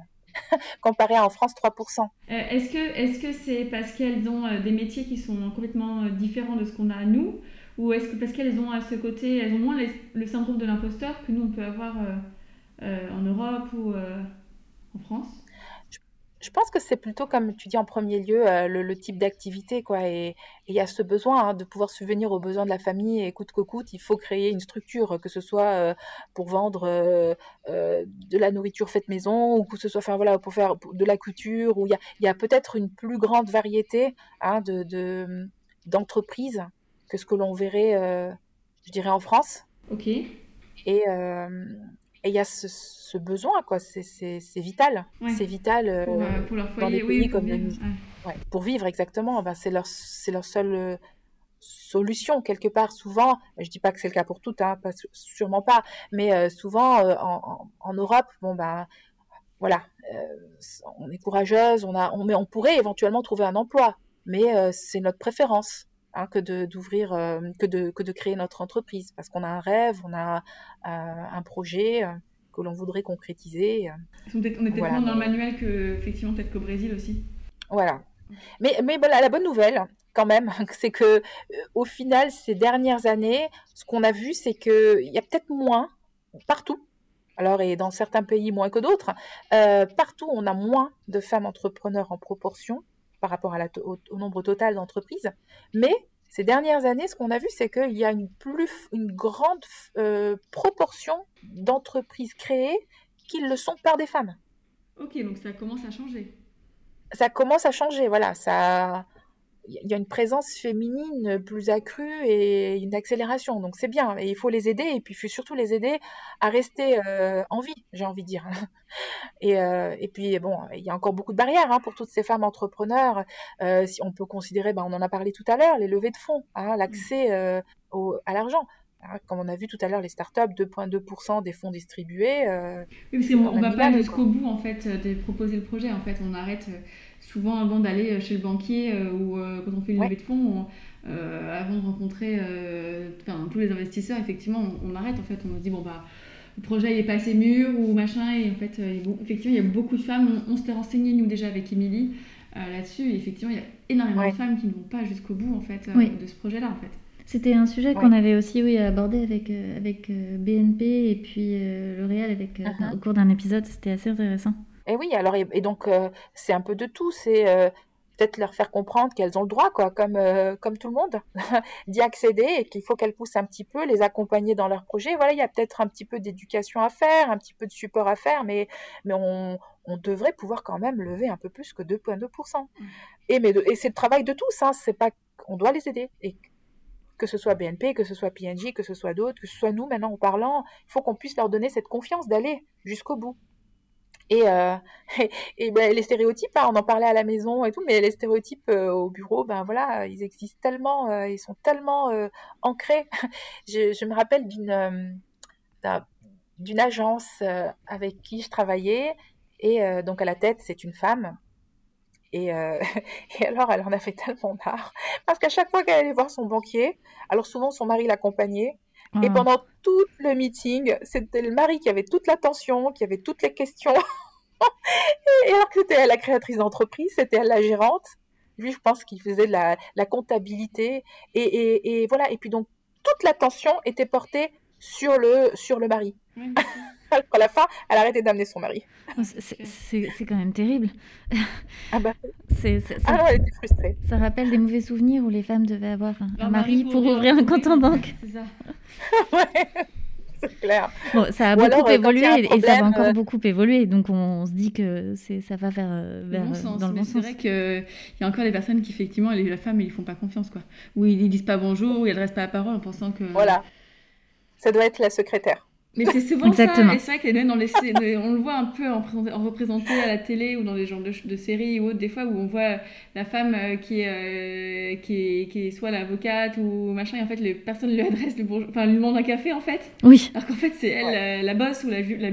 comparé à en France 3%. est-ce que c'est parce qu'elles ont des métiers qui sont complètement différents de ce qu'on a nous? Ou est-ce que parce qu'elles ont à ce côté elles ont moins le syndrome de l'imposteur que nous on peut avoir en Europe ou euh, en France? Je pense que c'est plutôt comme tu dis en premier lieu euh, le, type d'activité quoi. Et il y a ce besoin hein, de pouvoir subvenir aux besoins de la famille. Et coûte que coûte il faut créer une structure que ce soit pour vendre de la nourriture faite maison ou que ce soit faire voilà pour faire de la couture ou il y a, y a peut-être une plus grande variété hein, de d'entreprises que ce que l'on verrait je dirais en France. Ok. Et et il y a ce, besoin, quoi. C'est vital. C'est vital euh, pour, euh, dans des pays comme vivre. Ouais. pour vivre exactement. Ben, c'est leur, leur seule euh, solution quelque part. Souvent, je dis pas que c'est le cas pour toutes, hein, pas, sûrement pas, mais souvent en, en, Europe, bon ben voilà, on est courageuse, on a, on, mais on pourrait éventuellement trouver un emploi, mais c'est notre préférence. Hein, que de d'ouvrir euh, que de que de créer notre entreprise. Parce qu'on a un rêve on a euh, un projet euh, que l'on voudrait concrétiser on est peut-être moins dans le manuel que effectivement peut-être qu'au Brésil aussi. Voilà. Mais mais la bonne nouvelle quand même c'est que au final ces dernières années ce qu'on a vu c'est que il y a peut-être moins partout alors, et dans certains pays moins que d'autres, partout on a moins de femmes entrepreneurs en proportion par rapport à la au, nombre total d'entreprises, mais ces dernières années, ce qu'on a vu, c'est qu'il y a une, plus, une grande euh, proportion d'entreprises créées qui le sont par des femmes. Ok, donc ça commence à changer. Ça commence à changer, voilà. Ça, y a une présence féminine plus accrue et une accélération. Donc c'est bien. Et il faut les aider. Et puis il faut surtout les aider à rester euh, en vie, j'ai envie de dire. Et, euh, et, puis bon, il y a encore beaucoup de barrières hein, pour toutes ces femmes entrepreneurs. Euh, si on peut considérer, ben, on en a parlé tout à l'heure, les levées de fonds, hein, l'accès euh, à l'argent. Hein, comme on a vu tout à l'heure, les startups, 2,2% des fonds distribués. Oui, parce qu'on ne va pas jusqu'au bout en fait de proposer le projet. En fait, on arrête souvent avant d'aller chez le banquier ou quand on fait une levée de fonds. avant de rencontrer tous les investisseurs, effectivement, on, on, arrête. En fait, on se dit bon bah le projet n'est pas assez mûr ou machin. Et en fait, euh, effectivement, il y a beaucoup de femmes. On, s'était renseigné, nous, déjà avec Émilie, euh, là-dessus. Et effectivement, il y a énormément de femmes qui ne vont pas jusqu'au bout, en fait, euh, de ce projet-là, en fait. C'était un sujet qu'on avait aussi oui, abordé avec, avec BNP et puis L'Oréal avec, uh-huh. au cours d'un épisode. C'était assez intéressant. Et oui, alors, et, donc, c'est un peu de tout. C'est peut-être leur faire comprendre qu'elles ont le droit, quoi, comme, euh, comme tout le monde, d'y accéder et qu'il faut qu'elles poussent un petit peu, les accompagner dans leur projet. Voilà, il y a peut-être un petit peu d'éducation à faire, un petit peu de support à faire, mais, mais on, on devrait pouvoir quand même lever un peu plus que 2,2%. Mmh. Et, mais et c'est le travail de tous, hein, c'est pas, on doit les aider. Et que ce soit BNP, que ce soit PNJ, que ce soit d'autres, que ce soit nous maintenant en parlant, il faut qu'on puisse leur donner cette confiance d'aller jusqu'au bout. Et, euh, ben, les stéréotypes, on en parlait à la maison et tout, mais les stéréotypes euh, au bureau, ben voilà, ils existent tellement, euh, ils sont tellement ancrés. je, je, me rappelle d'une d'une agence avec qui je travaillais, et donc à la tête, c'est une femme. Et, et, alors, elle en a fait tellement marre, parce qu'à chaque fois qu'elle allait voir son banquier, alors souvent son mari l'accompagnait, et ah. pendant tout le meeting, c'était le mari qui avait toute l'attention, qui avait toutes les questions. et alors que c'était elle la créatrice d'entreprise, c'était elle la gérante. Lui, je pense qu'il faisait de la, la comptabilité. Et, et, et, voilà. Et puis donc, toute l'attention était portée sur le, sur le mari. À la fin, elle arrêtait d'amener son mari. Oh, c'est quand même terrible. Ah bah. C'est, ah non, elle était frustrée. Ça rappelle des mauvais souvenirs où les femmes devaient avoir un, mari, pour, ouvrir un compte en banque. C'est ça. ouais. C'est clair. Bon, ça a beaucoup euh, évolué et ça va encore euh, beaucoup évoluer. Donc on, se dit que ça va vers, euh, vers bon sens, dans le bon sens. C'est vrai qu'il y a encore des personnes qui, effectivement, les, la femme, ils font pas confiance. Quoi. Ou ils disent pas bonjour, ou ils n'adressent pas la parole en pensant que. Voilà. Ça doit être la secrétaire. Mais c'est souvent Exactement. ça, et c'est vrai que dans les, on le voit un peu en, en, représenté à la télé ou dans les genres de, de, séries ou autres, des fois où on voit la femme euh, qui, est, euh, qui, est, qui est soit l'avocate ou machin, et en fait, les personnes lui adressent le bonjour, enfin, lui demandent un café en fait. Oui. Alors qu'en fait, c'est elle la, la, bosse ou la. la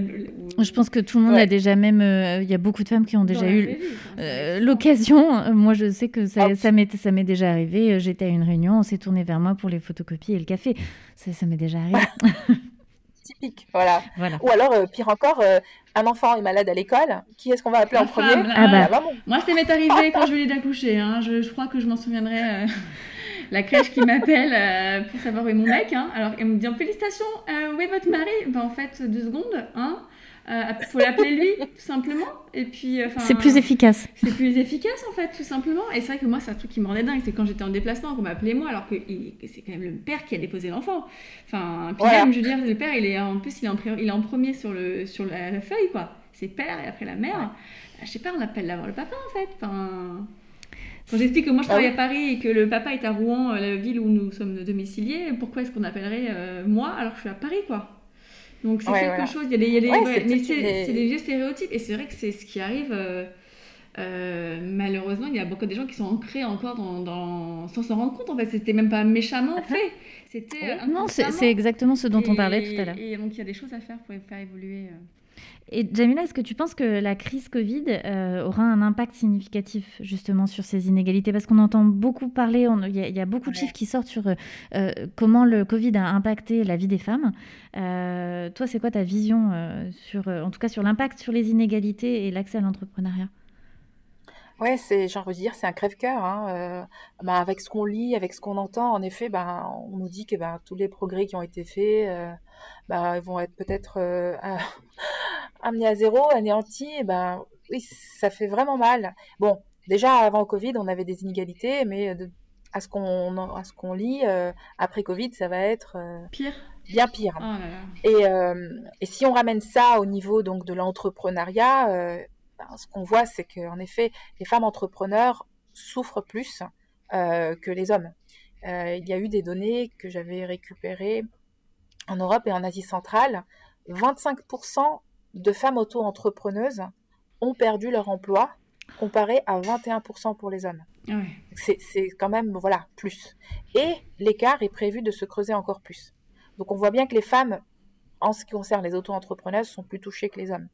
Je pense que tout le monde ouais. a déjà même. Euh, il y a beaucoup de femmes qui ont déjà eu l'occasion. Moi, je sais que ça, oh. ça m'est déjà arrivé. J'étais à une réunion, on s'est tourné vers moi pour les photocopies et le café. Ça, ça m'est déjà arrivé. typique, voilà. Ou alors, euh, pire encore, euh, un enfant est malade à l'école, qui est-ce qu'on va appeler en premier? ah bah. Ah, Moi, ça m'est arrivé quand je venais d'accoucher, hein. je, je, crois que je m'en souviendrai. Euh, la crèche qui m'appelle pour savoir où est mon mec. Hein. Alors, elle me dit Félicitations, où est votre mari? Ben, En fait, deux secondes. Hein il euh, faut l'appeler lui, tout simplement. Et puis, c'est plus efficace. C'est plus efficace, en fait, tout simplement. Et c'est vrai que moi, c'est un truc qui me rendait dingue. C'est quand j'étais en déplacement qu'on m'appelait moi, alors que c'est quand même le père qui a déposé l'enfant. Enfin, puis même, je veux dire, le père, il est en plus, il est en, il est en premier sur, le, sur la, feuille, quoi. C'est père et après la mère. Ouais. Je sais pas, on appelle d'abord le papa, en fait. Enfin. Quand j'explique que moi je travaille ah à Paris et que le papa est à Rouen, la ville où nous sommes domiciliés, pourquoi est-ce qu'on appellerait euh, moi alors que je suis à Paris, quoi? Donc c'est quelque chose, il y a des, y a des ouais, mais c'est des... vieux stéréotypes et c'est vrai que c'est ce qui arrive. Euh, euh, malheureusement, il y a beaucoup de gens qui sont ancrés encore dans, dans... sans s'en rendre compte. En fait, c'était même pas méchamment fait. C'était non, c'est exactement ce dont on parlait tout à l'heure. Et donc il y a des choses à faire pour faire évoluer. Euh, et Jamila, est-ce que tu penses que la crise Covid euh, aura un impact significatif justement sur ces inégalités? Parce qu'on entend beaucoup parler, il y, y, a beaucoup de chiffres qui sortent sur euh, comment le Covid a impacté la vie des femmes. Euh, toi, c'est quoi ta vision sur, en tout cas, sur l'impact sur les inégalités et l'accès à l'entrepreneuriat? Ouais, c'est, j'ai envie de dire, c'est un crève-cœur. Hein. Euh, bah, avec ce qu'on lit, avec ce qu'on entend, en effet, ben, on nous dit que ben, tous les progrès qui ont été faits euh, ben, vont être peut-être euh, amenés à zéro, anéantis. Et ben, oui, ça fait vraiment mal. Bon, déjà avant Covid, on avait des inégalités, mais de, à ce qu'on à ce qu'on lit après Covid, ça va être pire, bien pire. Oh et, et, si on ramène ça au niveau donc de l'entrepreneuriat, ben, ce qu'on voit, c'est qu'en effet, les femmes entrepreneurs souffrent plus que les hommes. il y a eu des données que j'avais récupérées en Europe et en Asie centrale. 25% de femmes auto-entrepreneuses ont perdu leur emploi comparé à 21% pour les hommes. C'est quand même, voilà, plus. Et l'écart est prévu de se creuser encore plus. Donc on voit bien que les femmes, en ce qui concerne les auto-entrepreneuses, sont plus touchées que les hommes.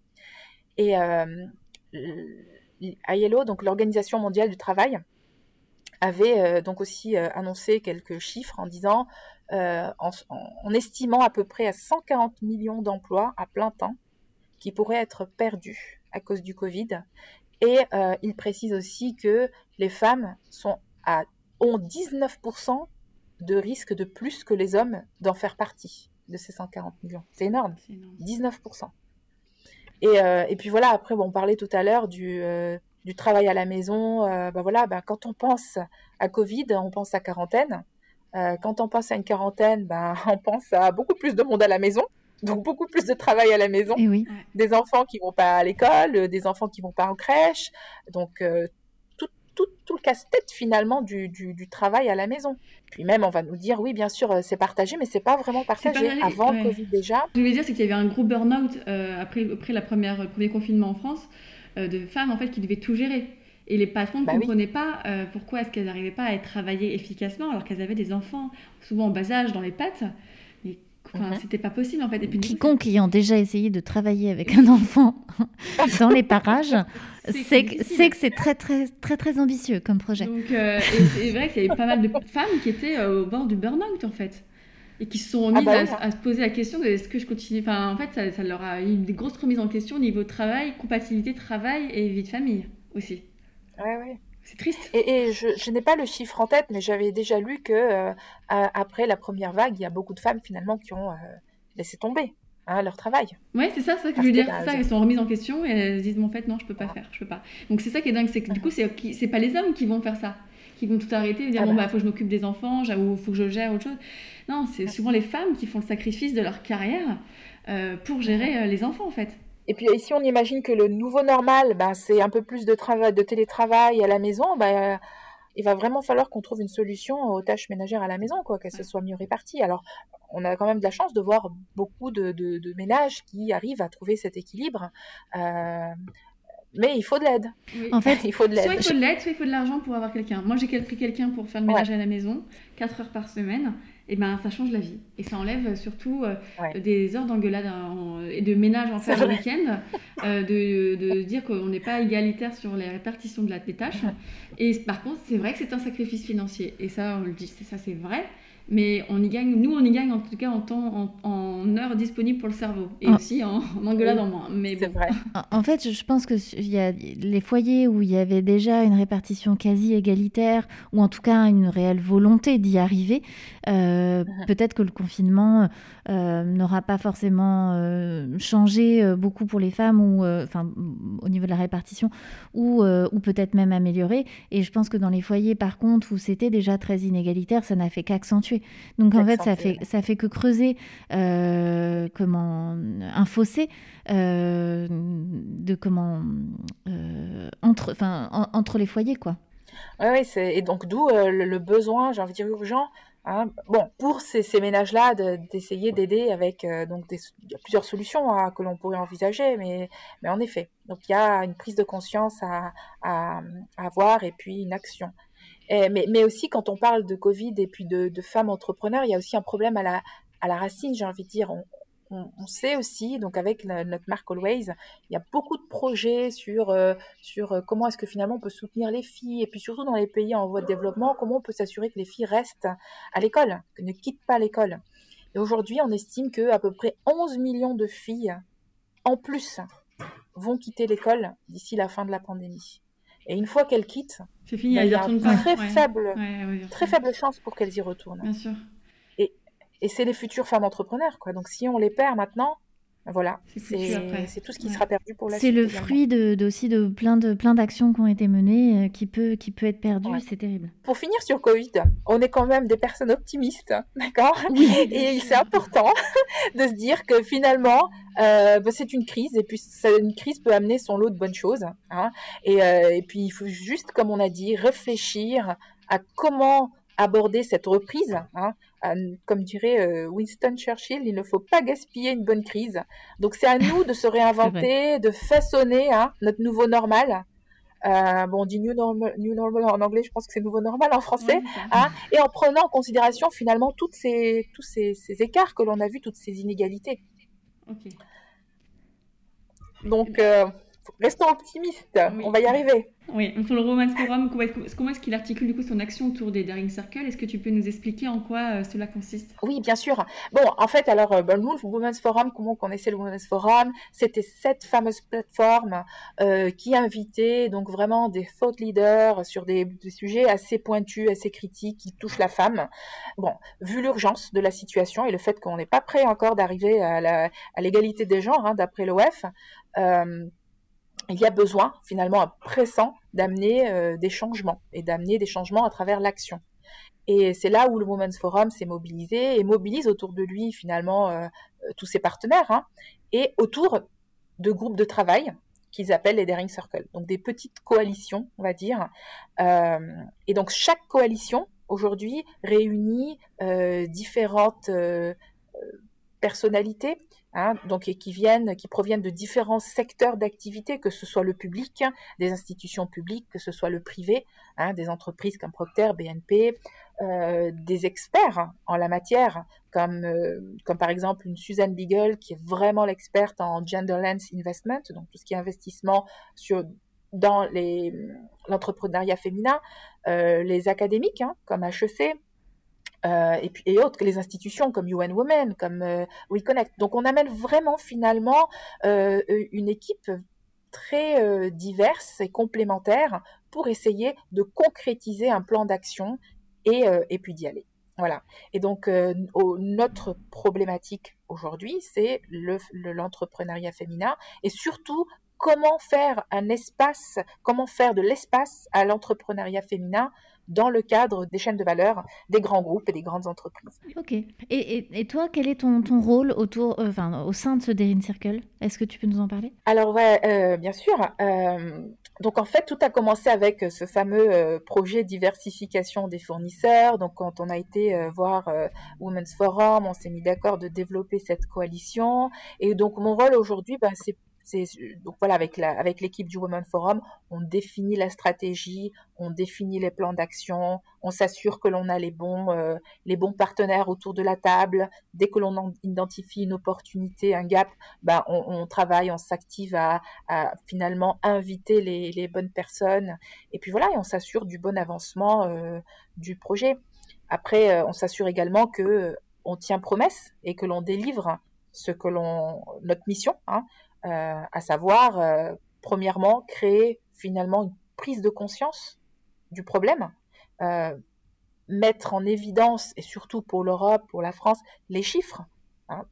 Et euh, ILO, donc l'Organisation mondiale du travail, avait euh, donc aussi euh, annoncé quelques chiffres en disant, euh, en, en, estimant à peu près à 140 millions d'emplois à plein temps qui pourraient être perdus à cause du Covid. Et euh, il précise aussi que les femmes sont à, ont 19% de risque de plus que les hommes d'en faire partie de ces 140 millions. C'est énorme. énorme. 19%. Et, euh, et, puis voilà, après, bon, on parlait tout à l'heure du, euh, du travail à la maison. Euh, bah voilà, bah, quand on pense à Covid, on pense à quarantaine. Euh, quand on pense à une quarantaine, bah, on pense à beaucoup plus de monde à la maison donc beaucoup plus de travail à la maison, Et oui. des enfants qui vont pas à l'école, des enfants qui vont pas en crèche, donc euh, tout, tout, le casse-tête finalement du, du, du, travail à la maison. Puis même on va nous dire oui bien sûr euh, c'est partagé, mais c'est pas vraiment partagé. Pas Avant ouais. le Covid déjà. Ce que je veux dire c'est qu'il y avait un gros burn-out euh, après après la première le premier confinement en France euh, de femmes en fait qui devaient tout gérer. Et les patrons ne bah comprenaient oui. pas euh, pourquoi est-ce qu'elles n'arrivaient pas à travailler efficacement alors qu'elles avaient des enfants souvent en bas âge dans les pattes. Enfin, mm -hmm. c'était pas possible en fait. Et puis, Quiconque ayant déjà essayé de travailler avec un enfant dans les parages c'est que c'est très très très très ambitieux comme projet. Donc euh, c'est vrai qu'il y avait pas mal de femmes qui étaient euh, au bord du burn-out en fait et qui se sont mises ah bah, à, à, se poser la question de est-ce que je continue. Enfin, en fait, ça, ça, leur a eu des grosses remises en question au niveau travail, compatibilité travail et vie de famille aussi. Ouais, ouais. C'est triste. Et, et je, je n'ai pas le chiffre en tête, mais j'avais déjà lu que euh, après la première vague, il y a beaucoup de femmes finalement qui ont euh, laissé tomber hein, leur travail. Ouais, c'est ça, c'est ça que je veux dire. C'est ça, elles sont remises en question et elles disent, en fait, non, je peux pas faire, je peux pas. Donc c'est ça qui est dingue, c'est que du coup, c'est pas les hommes qui vont faire ça, qui vont tout arrêter et dire, ah bon, bah, faut que je m'occupe des enfants, ou faut que je gère autre chose. Non, c'est souvent les femmes qui font le sacrifice de leur carrière euh, pour gérer euh, les enfants, en fait. Et puis ici, on imagine que le nouveau normal, ben, c'est un peu plus de, travail, de télétravail à la maison. Ben, il va vraiment falloir qu'on trouve une solution aux tâches ménagères à la maison, quoi, qu'elles se soient mieux réparties. Alors, on a quand même de la chance de voir beaucoup de, de, de ménages qui arrivent à trouver cet équilibre. Euh, mais il faut de l'aide. Oui. En fait, il faut de l'aide. Soit il faut de l'aide, soit il faut de l'argent pour avoir quelqu'un. Moi, j'ai pris quelqu'un pour faire le ménage ouais. à la maison, 4 heures par semaine et ben ça change la vie. Et ça enlève surtout euh, ouais. des heures d'engueulade et de ménage en faire le week-end euh, de, de, dire qu'on n'est pas égalitaire sur les répartitions de la, des tâches. Et par contre c'est vrai que c'est un sacrifice financier. Et ça on le dit ça c'est vrai mais on y gagne, nous on y gagne en tout cas en temps, en, en heures disponibles pour le cerveau et ah. aussi en, en engueulade oui, en moins. Mais c'est bon. vrai. En fait, je pense que il y a les foyers où il y avait déjà une répartition quasi égalitaire ou en tout cas une réelle volonté d'y arriver. Euh, uh-huh. Peut-être que le confinement euh, n'aura pas forcément euh, changé beaucoup pour les femmes ou euh, enfin au niveau de la répartition ou euh, ou peut-être même amélioré. Et je pense que dans les foyers par contre où c'était déjà très inégalitaire, ça n'a fait qu'accentuer donc en fait, ça fait, ça fait que creuser euh, comment, un fossé euh, de comment, euh, entre, en, entre les foyers. Quoi. Oui, oui et donc d'où euh, le, le, besoin, j'ai envie de dire urgent, Hein, bon, pour ces, ces ménages-là, d'essayer de, d'aider avec euh, donc des, il y a plusieurs solutions hein, que l'on pourrait envisager, mais, mais en effet, donc il y a une prise de conscience à, à, à avoir et puis une action. Et, mais, aussi quand on parle de Covid et puis de, femmes entrepreneurs, il y a aussi un problème à la, racine, j'ai envie de dire. On, sait aussi, donc avec notre marque Always, il y a beaucoup de projets sur, euh, sur euh, comment est-ce que finalement on peut soutenir les filles, et puis surtout dans les pays en voie de développement, comment on peut s'assurer que les filles restent à l'école, que ne quittent pas l'école. Et aujourd'hui, on estime que à peu près 11 millions de filles en plus vont quitter l'école d'ici la fin de la pandémie. Et une fois qu'elles quittent, fini, il y a une très ouais. faible, ouais, ouais, très faible chance pour qu'elles y retournent. Bien sûr. Et, et c'est les futures femmes entrepreneurs, quoi. Donc si on les perd maintenant, Voilà, c'est tout ce qui sera perdu pour la suite. C'est le fruit de, aussi de plein de plein d'actions qui ont été menées, euh, qui peut qui peut être perdu. C'est terrible. Pour finir sur Covid, on est quand même des personnes optimistes, d'accord? Et c'est important de se dire que finalement, euh, bah, c'est une crise et puis une crise peut amener son lot de bonnes choses. Hein et, euh, et puis il faut juste, comme on a dit, réfléchir à comment aborder cette reprise. Hein, comme dirait euh, Winston Churchill, il ne faut pas gaspiller une bonne crise. Donc c'est à nous de se réinventer, de façonner hein, notre nouveau normal. Euh, bon, on dit new normal, new normal, en anglais, je pense que c'est nouveau normal en français, hein, et en prenant en considération finalement toutes ces, tous ces, écarts que l'on a vus, toutes ces inégalités. Donc, euh, restons optimistes, on va y arriver. Oui, pour le Romance Forum, comment est-ce qu'il articule du coup son action autour des Daring Circle? Est-ce que tu peux nous expliquer en quoi euh, cela consiste? Oui, bien sûr. Bon, en fait, alors, euh, ben, le Women's Forum, comment on connaissait le Women's Forum? C'était cette fameuse plateforme euh, qui invitait donc vraiment des thought leaders sur des, sujets assez pointus, assez critiques, qui touchent la femme. Bon, vu l'urgence de la situation et le fait qu'on n'est pas prêt encore d'arriver à l'égalité des genres, hein, d'après l'OF, il y a besoin finalement pressant d'amener euh, des changements et d'amener des changements à travers l'action. Et c'est là où le Women's Forum s'est mobilisé et mobilise autour de lui finalement euh, euh, tous ses partenaires hein, et autour de groupes de travail qu'ils appellent les Daring Circles, donc des petites coalitions, on va dire. et donc chaque coalition aujourd'hui réunit différentes personnalités Hein, donc qui viennent, qui proviennent de différents secteurs d'activité, que ce soit le public, des institutions publiques, que ce soit le privé, hein, des entreprises comme Procter, BNP, euh, des experts en la matière, comme euh, comme par exemple une Suzanne Beagle qui est vraiment l'experte en genderless investment, donc tout ce qui est investissement sur dans l'entrepreneuriat féminin, euh, les académiques hein, comme HEC, euh, et, puis, et autres, les institutions comme UN Women, comme euh, WeConnect. Donc on amène vraiment finalement euh, une équipe très euh, diverse et complémentaire pour essayer de concrétiser un plan d'action et, et puis d'y aller. Voilà. Et donc notre problématique aujourd'hui, c'est l'entrepreneuriat le, féminin et surtout comment faire un espace, comment faire de l'espace à l'entrepreneuriat féminin dans le cadre des chaînes de valeur des grands groupes et des grandes entreprises. Ok. Et, et, toi, quel est ton, ton rôle autour, euh, enfin, au sein de ce Daring Circle? Est-ce que tu peux nous en parler? Alors, ouais, euh, bien sûr. Euh, donc, en fait, tout a commencé avec ce fameux projet diversification des fournisseurs. Donc, quand on a été voir Women's Forum, on s'est mis d'accord de développer cette coalition. Et donc, mon rôle aujourd'hui, ben, c'est donc voilà avec la, avec l'équipe du Women Forum, on définit la stratégie, on définit les plans d'action, on s'assure que l'on a les bons euh, les bons partenaires autour de la table. Dès que l'on identifie une opportunité, un gap, bah on, travaille, on s'active à, à, finalement inviter les, les, bonnes personnes. Et puis voilà, et on s'assure du bon avancement euh, du projet. Après, euh, on s'assure également que on tient promesse et que l'on délivre ce que l'on notre mission. Hein, à savoir, euh, premièrement, créer finalement une prise de conscience du problème, euh, mettre en évidence, et surtout pour l'Europe, pour la France, les chiffres. Hein,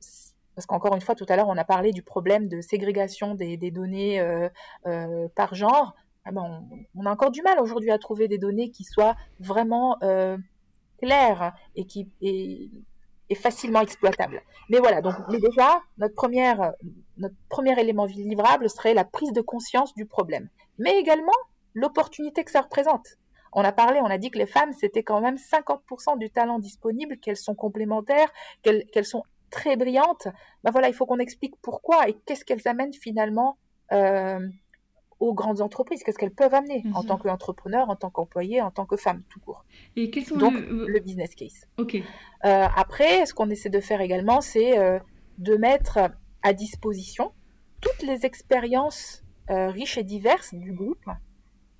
parce qu'encore une fois, tout à l'heure, on a parlé du problème de ségrégation des, données euh, euh, par genre. Ah on, a encore du mal aujourd'hui à trouver des données qui soient vraiment euh, claires et qui est facilement exploitable. Mais voilà, donc mais déjà, notre, première, notre premier élément livrable serait la prise de conscience du problème, mais également l'opportunité que ça représente. On a parlé, on a dit que les femmes, c'était quand même 50% du talent disponible, qu'elles sont complémentaires, qu'elles sont très brillantes. Ben voilà, il faut qu'on explique pourquoi et qu'est-ce qu'elles amènent finalement euh, aux grandes entreprises, qu'est-ce qu'elles peuvent amener en tant qu'entrepreneur, en tant qu'employé, en tant que femme, tout court. Et quels sont Donc, le, business case. Ok. Euh, après, ce qu'on essaie de faire également, c'est euh, de mettre à disposition toutes les expériences euh, riches et diverses du groupe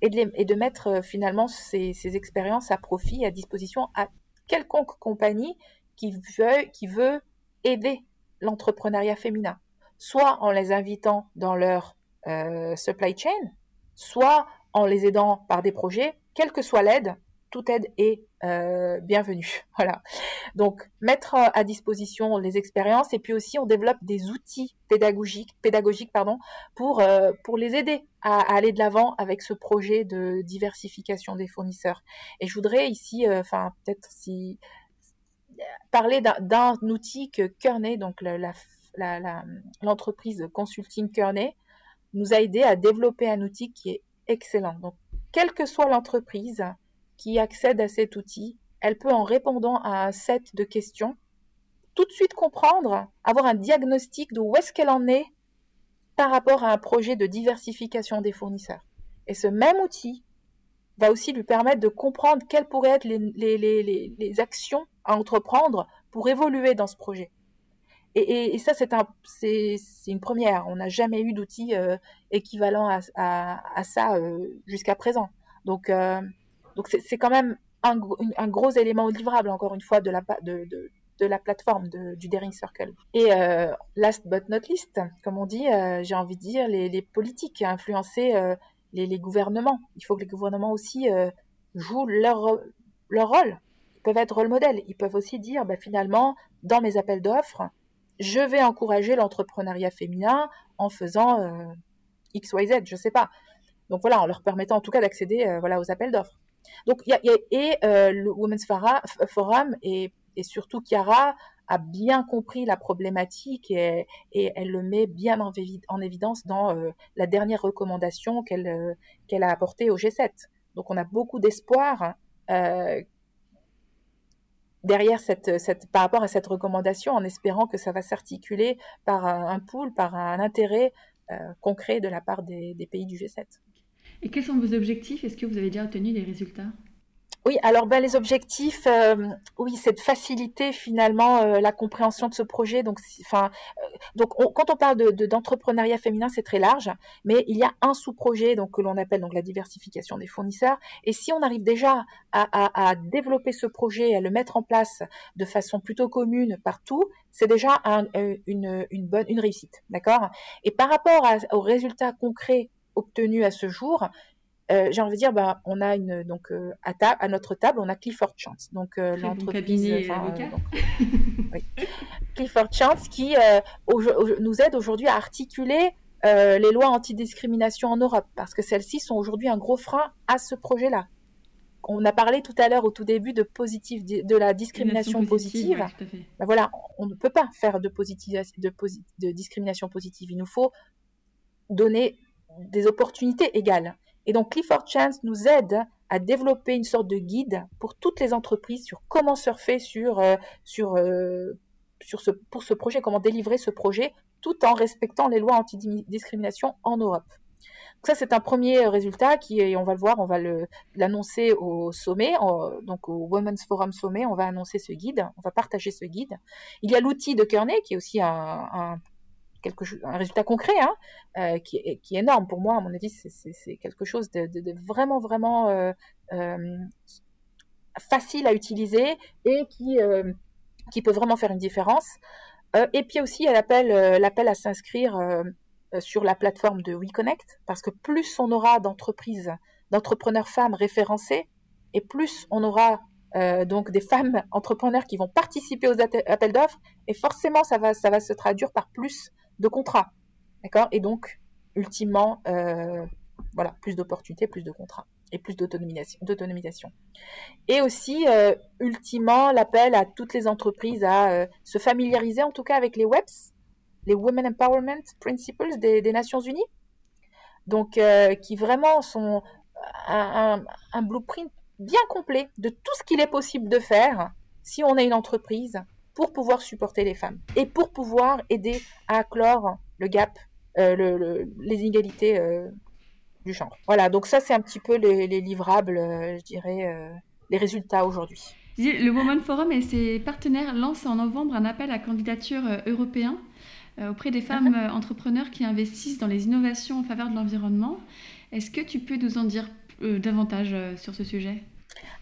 et de, et de mettre finalement ces, ces, expériences à profit, à disposition à quelconque compagnie qui veut, qui veut aider l'entrepreneuriat féminin, soit en les invitant dans leur euh, supply chain, soit en les aidant par des projets, quelle que soit l'aide, toute aide est euh, bienvenue. Voilà. Donc, mettre à disposition les expériences et puis aussi on développe des outils pédagogiques, pédagogiques pardon, pour, euh, pour les aider à, aller de l'avant avec ce projet de diversification des fournisseurs. Et je voudrais ici, euh, enfin, peut-être si parler d'un outil que Kearney, donc l'entreprise consulting Kearney, nous a aidé à développer un outil qui est excellent. Donc, quelle que soit l'entreprise qui accède à cet outil, elle peut, en répondant à un set de questions, tout de suite comprendre, avoir un diagnostic de où est-ce qu'elle en est par rapport à un projet de diversification des fournisseurs. Et ce même outil va aussi lui permettre de comprendre quelles pourraient être les, les, actions à entreprendre pour évoluer dans ce projet. Et, ça, c'est un, une première. On n'a jamais eu d'outil euh, équivalent à, à, ça euh, jusqu'à présent. Donc, euh, donc c'est quand même un, un, gros élément livrable, encore une fois, de la, de, de, de la plateforme de, du Daring Circle. Et last but not least, comme on dit, j'ai envie de dire, les, les politiques influencer les, les, gouvernements. Il faut que les gouvernements aussi jouent leur, leur rôle. Ils peuvent être rôle modèle. Ils peuvent aussi dire, bah, finalement, dans mes appels d'offres, je vais encourager l'entrepreneuriat féminin en faisant euh, X, Y, Z, je sais pas. Donc voilà, en leur permettant en tout cas d'accéder euh, voilà, aux appels d'offres. Donc, y y a, et euh, le Women's Forum et, surtout Chiara a bien compris la problématique et, elle le met bien en, en évidence dans euh, la dernière recommandation qu'elle a apportée au G7. Donc on a beaucoup d'espoir derrière cette, cette, par rapport à cette recommandation en espérant que ça va s'articuler par un, pool, par un intérêt euh, concret de la part des, des pays du G7. Et quels sont vos objectifs? Est-ce que vous avez déjà obtenu des résultats? Oui, alors ben, les objectifs, euh, oui, c'est de faciliter finalement euh, la compréhension de ce projet. Donc, enfin, euh, donc quand on parle de, d'entrepreneuriat féminin, c'est très large, mais il y a un sous-projet donc que l'on appelle donc la diversification des fournisseurs. Et si on arrive déjà à, à, à développer ce projet, à le mettre en place de façon plutôt commune partout, c'est déjà un, une, une bonne une réussite, d'accord? Et par rapport aux résultats concrets obtenus à ce jour, euh, j'ai envie de dire, bah, on a une donc euh, à, à, notre table, on a Clifford Chance, donc euh, l'entreprise, oui. Clifford Chance qui nous aide aujourd'hui à articuler les lois antidiscrimination en Europe, parce que celles-ci sont aujourd'hui un gros frein à ce projet-là. On a parlé tout à l'heure au tout début de positif, de la discrimination positive. Ben voilà, on ne peut pas faire de, de, de discrimination positive. Il nous faut donner des opportunités égales. Et donc Clifford Chance nous aide à développer une sorte de guide pour toutes les entreprises sur comment surfer sur euh, sur euh, sur ce pour ce projet, comment délivrer ce projet tout en respectant les lois antidiscrimination en Europe. Donc ça c'est un premier résultat qui on va le voir, on va l'annoncer au sommet, donc au Women's Forum sommet, on va annoncer ce guide, on va partager ce guide. Il y a l'outil de Kearney qui est aussi un quelque chose, un résultat concret hein, euh, qui, est, qui est énorme pour moi. À mon avis, c'est quelque chose de, vraiment, vraiment euh, euh, facile à utiliser et qui, qui peut vraiment faire une différence. Et puis aussi, il l'appel euh, l'appel à s'inscrire sur la plateforme de WeConnect, parce que plus on aura d'entreprises, d'entrepreneurs femmes référencées, et plus on aura donc des femmes entrepreneurs qui vont participer aux appels d'offres et forcément ça va ça va se traduire par plus de contrats. D'accord? Et donc, ultimement, euh, voilà, plus d'opportunités, plus de contrats et plus d'autonomisation. Et aussi, euh, ultimement, l'appel à toutes les entreprises à euh, se familiariser en tout cas avec les WEPS, les Women Empowerment Principles des, Nations Unies, donc qui vraiment sont un, un, blueprint bien complet de tout ce qu'il est possible de faire si on est une entreprise pour pouvoir supporter les femmes et pour pouvoir aider à clore le gap, euh, le, les inégalités euh, du genre. Voilà, donc ça c'est un petit peu les, livrables, euh, je dirais, les résultats aujourd'hui. Le Women Forum et ses partenaires lancent en novembre un appel à candidature européen auprès des femmes uh-huh. entrepreneurs qui investissent dans les innovations en faveur de l'environnement. Est-ce que tu peux nous en dire davantage sur ce sujet?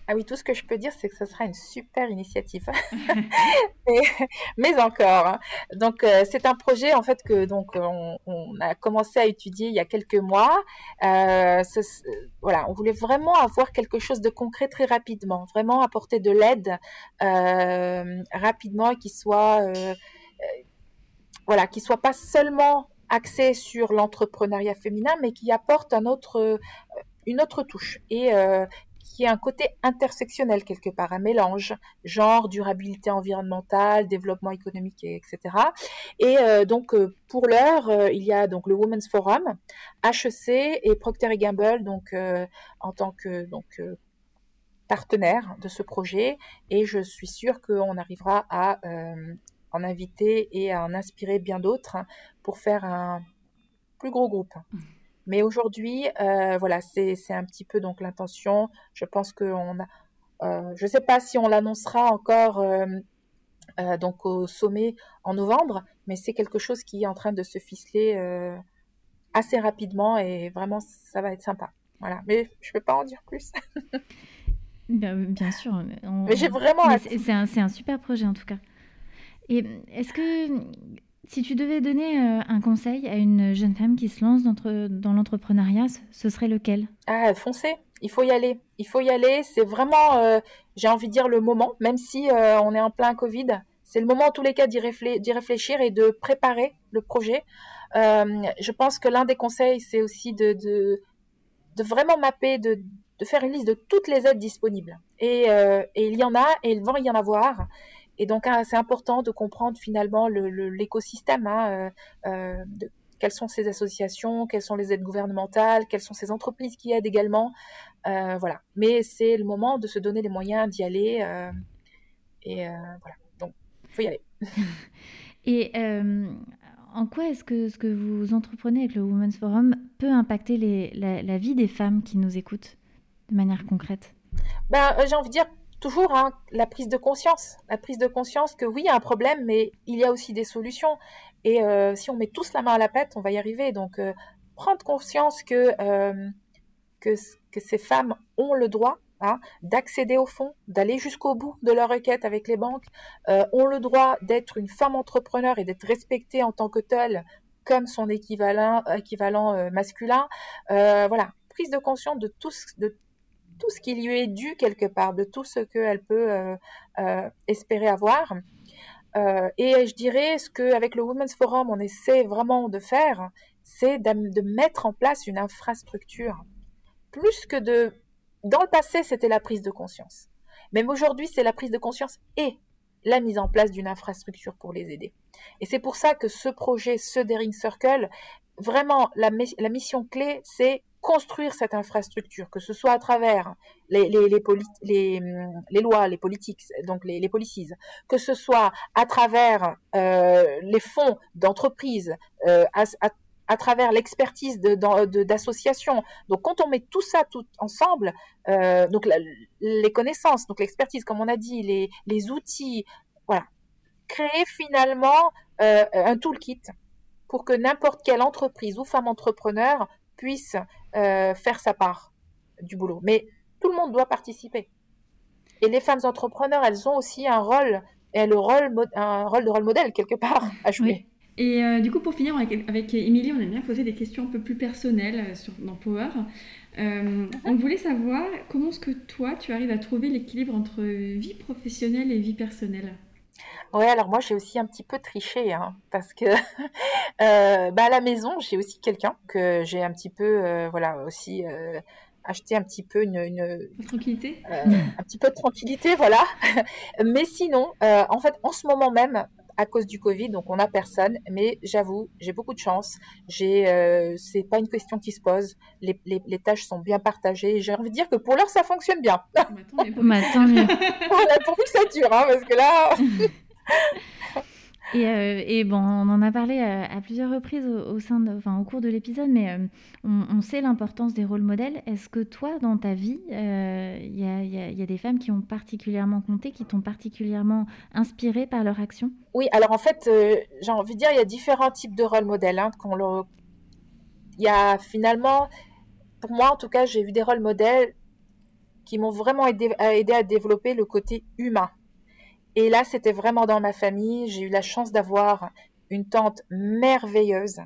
Ah oui, tout ce que je peux dire, c'est que ce sera une super initiative. mais, encore. Hein. Donc, euh, c'est un projet en fait que donc on, a commencé à étudier il y a quelques mois. Euh, voilà, on voulait vraiment avoir quelque chose de concret très rapidement, vraiment apporter de l'aide euh, rapidement et qui soit voilà, qui soit pas seulement axé sur l'entrepreneuriat féminin, mais qui apporte un autre, une autre touche et un côté intersectionnel quelque part, un mélange, genre, durabilité environnementale, développement économique, etc. Et euh, donc, euh, pour l'heure, euh, il y a donc le Women's Forum, HEC et Procter Gamble, donc en tant que donc partenaire de ce projet. Et je suis sûre qu'on arrivera à en inviter et à en inspirer bien d'autres pour faire un plus gros groupe. Mmh. Mais aujourd'hui, euh, voilà, c'est un petit peu donc l'intention. Je pense qu'on a, euh, je ne sais pas si on l'annoncera encore euh, donc au sommet en novembre, mais c'est quelque chose qui est en train de se ficeler assez rapidement et vraiment ça va être sympa. Voilà, mais je ne peux pas en dire plus. bien, sûr. mais j'ai vraiment. C'est un, un super projet en tout cas. Et est-ce que si tu devais donner euh, un conseil à une jeune femme qui se lance dans, l'entrepreneuriat, ce serait lequel? Ah, foncez il faut y aller. Il faut y aller. C'est vraiment, euh, j'ai envie de dire, le moment, même si euh, on est en plein Covid. C'est le moment, en tous les cas, d'y réfléchir et de préparer le projet. je pense que l'un des conseils, c'est aussi de, vraiment mapper, de, faire une liste de toutes les aides disponibles. Et, et il y en a, et il va y en avoir. Et donc, hein, c'est important de comprendre finalement l'écosystème, hein, euh, euh, de, quelles sont ces associations, quelles sont les aides gouvernementales, quelles sont ces entreprises qui aident également. Euh, voilà. Mais c'est le moment de se donner les moyens d'y aller. et voilà. Donc, il faut y aller. et en quoi est-ce que ce que vous entreprenez avec le Women's Forum peut impacter les, la, la, vie des femmes qui nous écoutent de manière concrète? Ben, J'ai envie de dire toujours hein, la prise de conscience, la prise de conscience que oui, il y a un problème, mais il y a aussi des solutions. Et euh, si on met tous la main à la pète, on va y arriver. Donc, euh, prendre conscience que, euh, que, ces femmes ont le droit hein, d'accéder au fonds, d'aller jusqu'au bout de leur requête avec les banques, ont le droit d'être une femme entrepreneur et d'être respectée en tant que telle comme son équivalent, masculin. voilà, prise de conscience de tout, de tout ce qui lui est dû quelque part, de tout ce qu'elle peut euh, euh, espérer avoir. Euh, et je dirais ce qu'avec le Women's Forum, on essaie vraiment de faire, c'est de, mettre en place une infrastructure. Plus que de... Dans le passé, c'était la prise de conscience. Même aujourd'hui, c'est la prise de conscience et la mise en place d'une infrastructure pour les aider. Et c'est pour ça que ce projet, ce Daring Circle, vraiment, la, la mission clé, c'est construire cette infrastructure, que ce soit à travers les, les, lois, les politiques, donc les, les policies, que ce soit à travers euh, les fonds d'entreprise, euh, à, travers l'expertise d'associations. Donc quand on met tout ça tout ensemble, euh, donc les connaissances, donc l'expertise, comme on a dit, les, les outils, voilà, créer finalement un toolkit pour que n'importe quelle entreprise ou femme entrepreneur puisse euh, faire sa part du boulot. Mais tout le monde doit participer. Et les femmes entrepreneurs, elles ont aussi un rôle, et le rôle, un rôle de rôle modèle quelque part à jouer. Et euh, du coup, pour finir avec, avec Émilie, on aime bien poser des questions un peu plus personnelles euh, sur, dans Power. on voulait savoir comment est-ce que toi, tu arrives à trouver l'équilibre entre vie professionnelle et vie personnelle? Ouais, alors moi j'ai aussi un petit peu triché, hein, parce que euh, bah, à la maison j'ai aussi quelqu'un que j'ai un petit peu, euh, voilà, aussi euh, acheté un petit peu une, une tranquillité, un petit peu de tranquillité, voilà. Mais sinon, en fait, en ce moment même, à cause du Covid, donc on n'a personne. Mais j'avoue, j'ai beaucoup de chance. J'ai, c'est pas une question qui se pose. Les, les, les tâches sont bien partagées. J'ai envie de dire que pour l'heure, ça fonctionne bien. Bah, tant mieux. on a pourvu que ça dure, hein, parce que là. Euh, et, bon, on en a parlé à, plusieurs reprises au, sein de, cours de l'épisode, mais euh, on, sait l'importance des rôles modèles. Est-ce que toi, dans ta vie, il euh, y, a, des femmes qui ont particulièrement compté, qui t'ont particulièrement inspiré par leur action? Oui, alors en fait, j'ai envie de dire, il y a différents types de rôles modèles. Hein. Il y a finalement, pour moi en tout cas, j'ai vu des rôles modèles qui m'ont vraiment aidé à développer le côté humain. Et là, c'était vraiment dans ma famille. J'ai eu la chance d'avoir une tante merveilleuse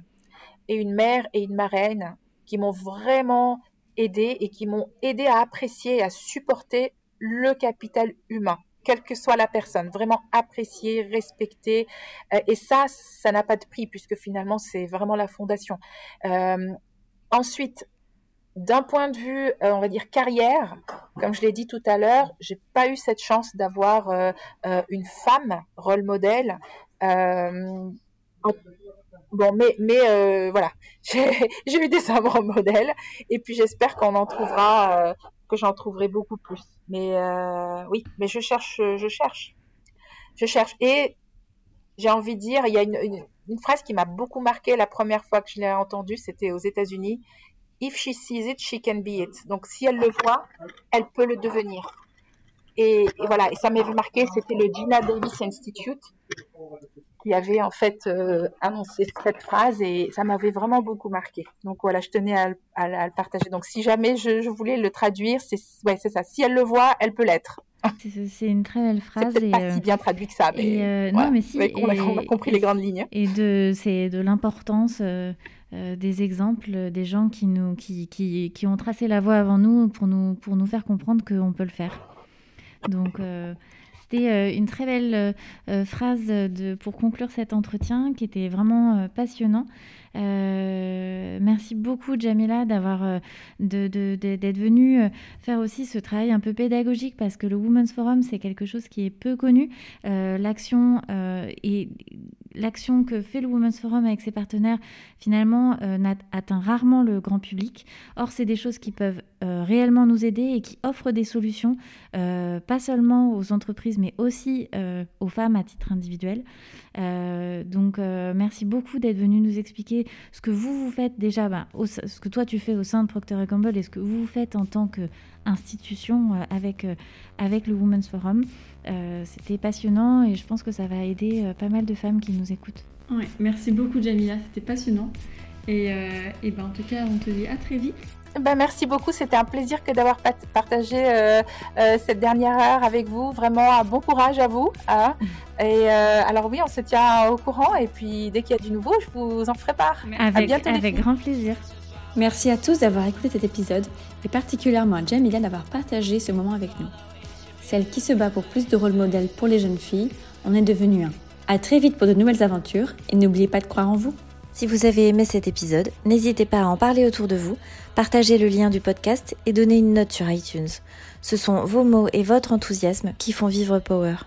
et une mère et une marraine qui m'ont vraiment aidé et qui m'ont aidé à apprécier et à supporter le capital humain, quelle que soit la personne, vraiment apprécier, respecter. Euh, et ça, ça n'a pas de prix puisque finalement, c'est vraiment la fondation. Euh, ensuite, d'un point de vue, euh, on va dire carrière, comme je l'ai dit tout à l'heure, j'ai pas eu cette chance d'avoir euh, euh, une femme rôle modèle. bon, mais voilà, j'ai eu des hommes rôle modèles et puis j'espère qu'on en trouvera, que j'en trouverai beaucoup plus. Mais oui, mais je cherche, je cherche, je cherche et j'ai envie de dire, il y a une, une, phrase qui m'a beaucoup marqué la première fois que je l'ai entendue, c'était aux États-Unis If she sees it, she can be it. Donc si elle le voit, elle peut le devenir. Et, voilà, et ça m'avait marqué, c'était le Gina Davis Institute qui avait en fait euh, annoncé cette phrase et ça m'avait vraiment beaucoup marqué. Donc voilà, je tenais à, le partager. Donc si jamais je, voulais le traduire, c'est ouais, c'est ça. Si elle le voit, elle peut l'être. C'est une très belle phrase. C'est pas si euh, bien traduit que ça, mais, euh, non, mais si. on, a, compris les grandes lignes. Et de c'est de l'importance. Des exemples, des gens qui, nous, qui, qui, qui, ont tracé la voie avant nous pour nous, pour nous faire comprendre qu'on peut le faire. Donc, c'était euh, une très belle euh, euh, phrase de, pour conclure cet entretien qui était vraiment passionnant. merci beaucoup Jamila d'avoir d'être venue faire aussi ce travail un peu pédagogique parce que le Women's Forum c'est quelque chose qui est peu connu. L'action et l'action que fait le Women's Forum avec ses partenaires, finalement, euh, atteint rarement le grand public. Or, c'est des choses qui peuvent euh, réellement nous aider et qui offrent des solutions, euh, pas seulement aux entreprises, mais aussi aux femmes à titre individuel. donc, merci beaucoup d'être venu nous expliquer ce que vous, vous faites déjà, bah, ce que toi, tu fais au sein de Procter Gamble et ce que vous, faites en tant qu'institution avec, avec le Women's Forum. Euh, c'était passionnant et je pense que ça va aider euh, pas mal de femmes qui nous écoutent. Ouais, merci beaucoup Jamila, c'était passionnant. Et, euh, et ben, en tout cas, on te dit à très vite. Ben, merci beaucoup, c'était un plaisir que d'avoir partagé cette dernière heure avec vous. Vraiment un bon courage à vous. Hein. Et alors oui, on se tient au courant et puis dès qu'il y a du nouveau, je vous en ferai part. Avec, avec grand plaisir. Merci à tous d'avoir écouté cet épisode et particulièrement à Jamila d'avoir partagé ce moment avec nous celle qui se bat pour plus de rôle modèles pour les jeunes filles, en est devenue un. À très vite pour de nouvelles aventures et n'oubliez pas de croire en vous. Si vous avez aimé cet épisode, n'hésitez pas à en parler autour de vous, partager le lien du podcast et donner une note sur iTunes. Ce sont vos mots et votre enthousiasme qui font vivre Power.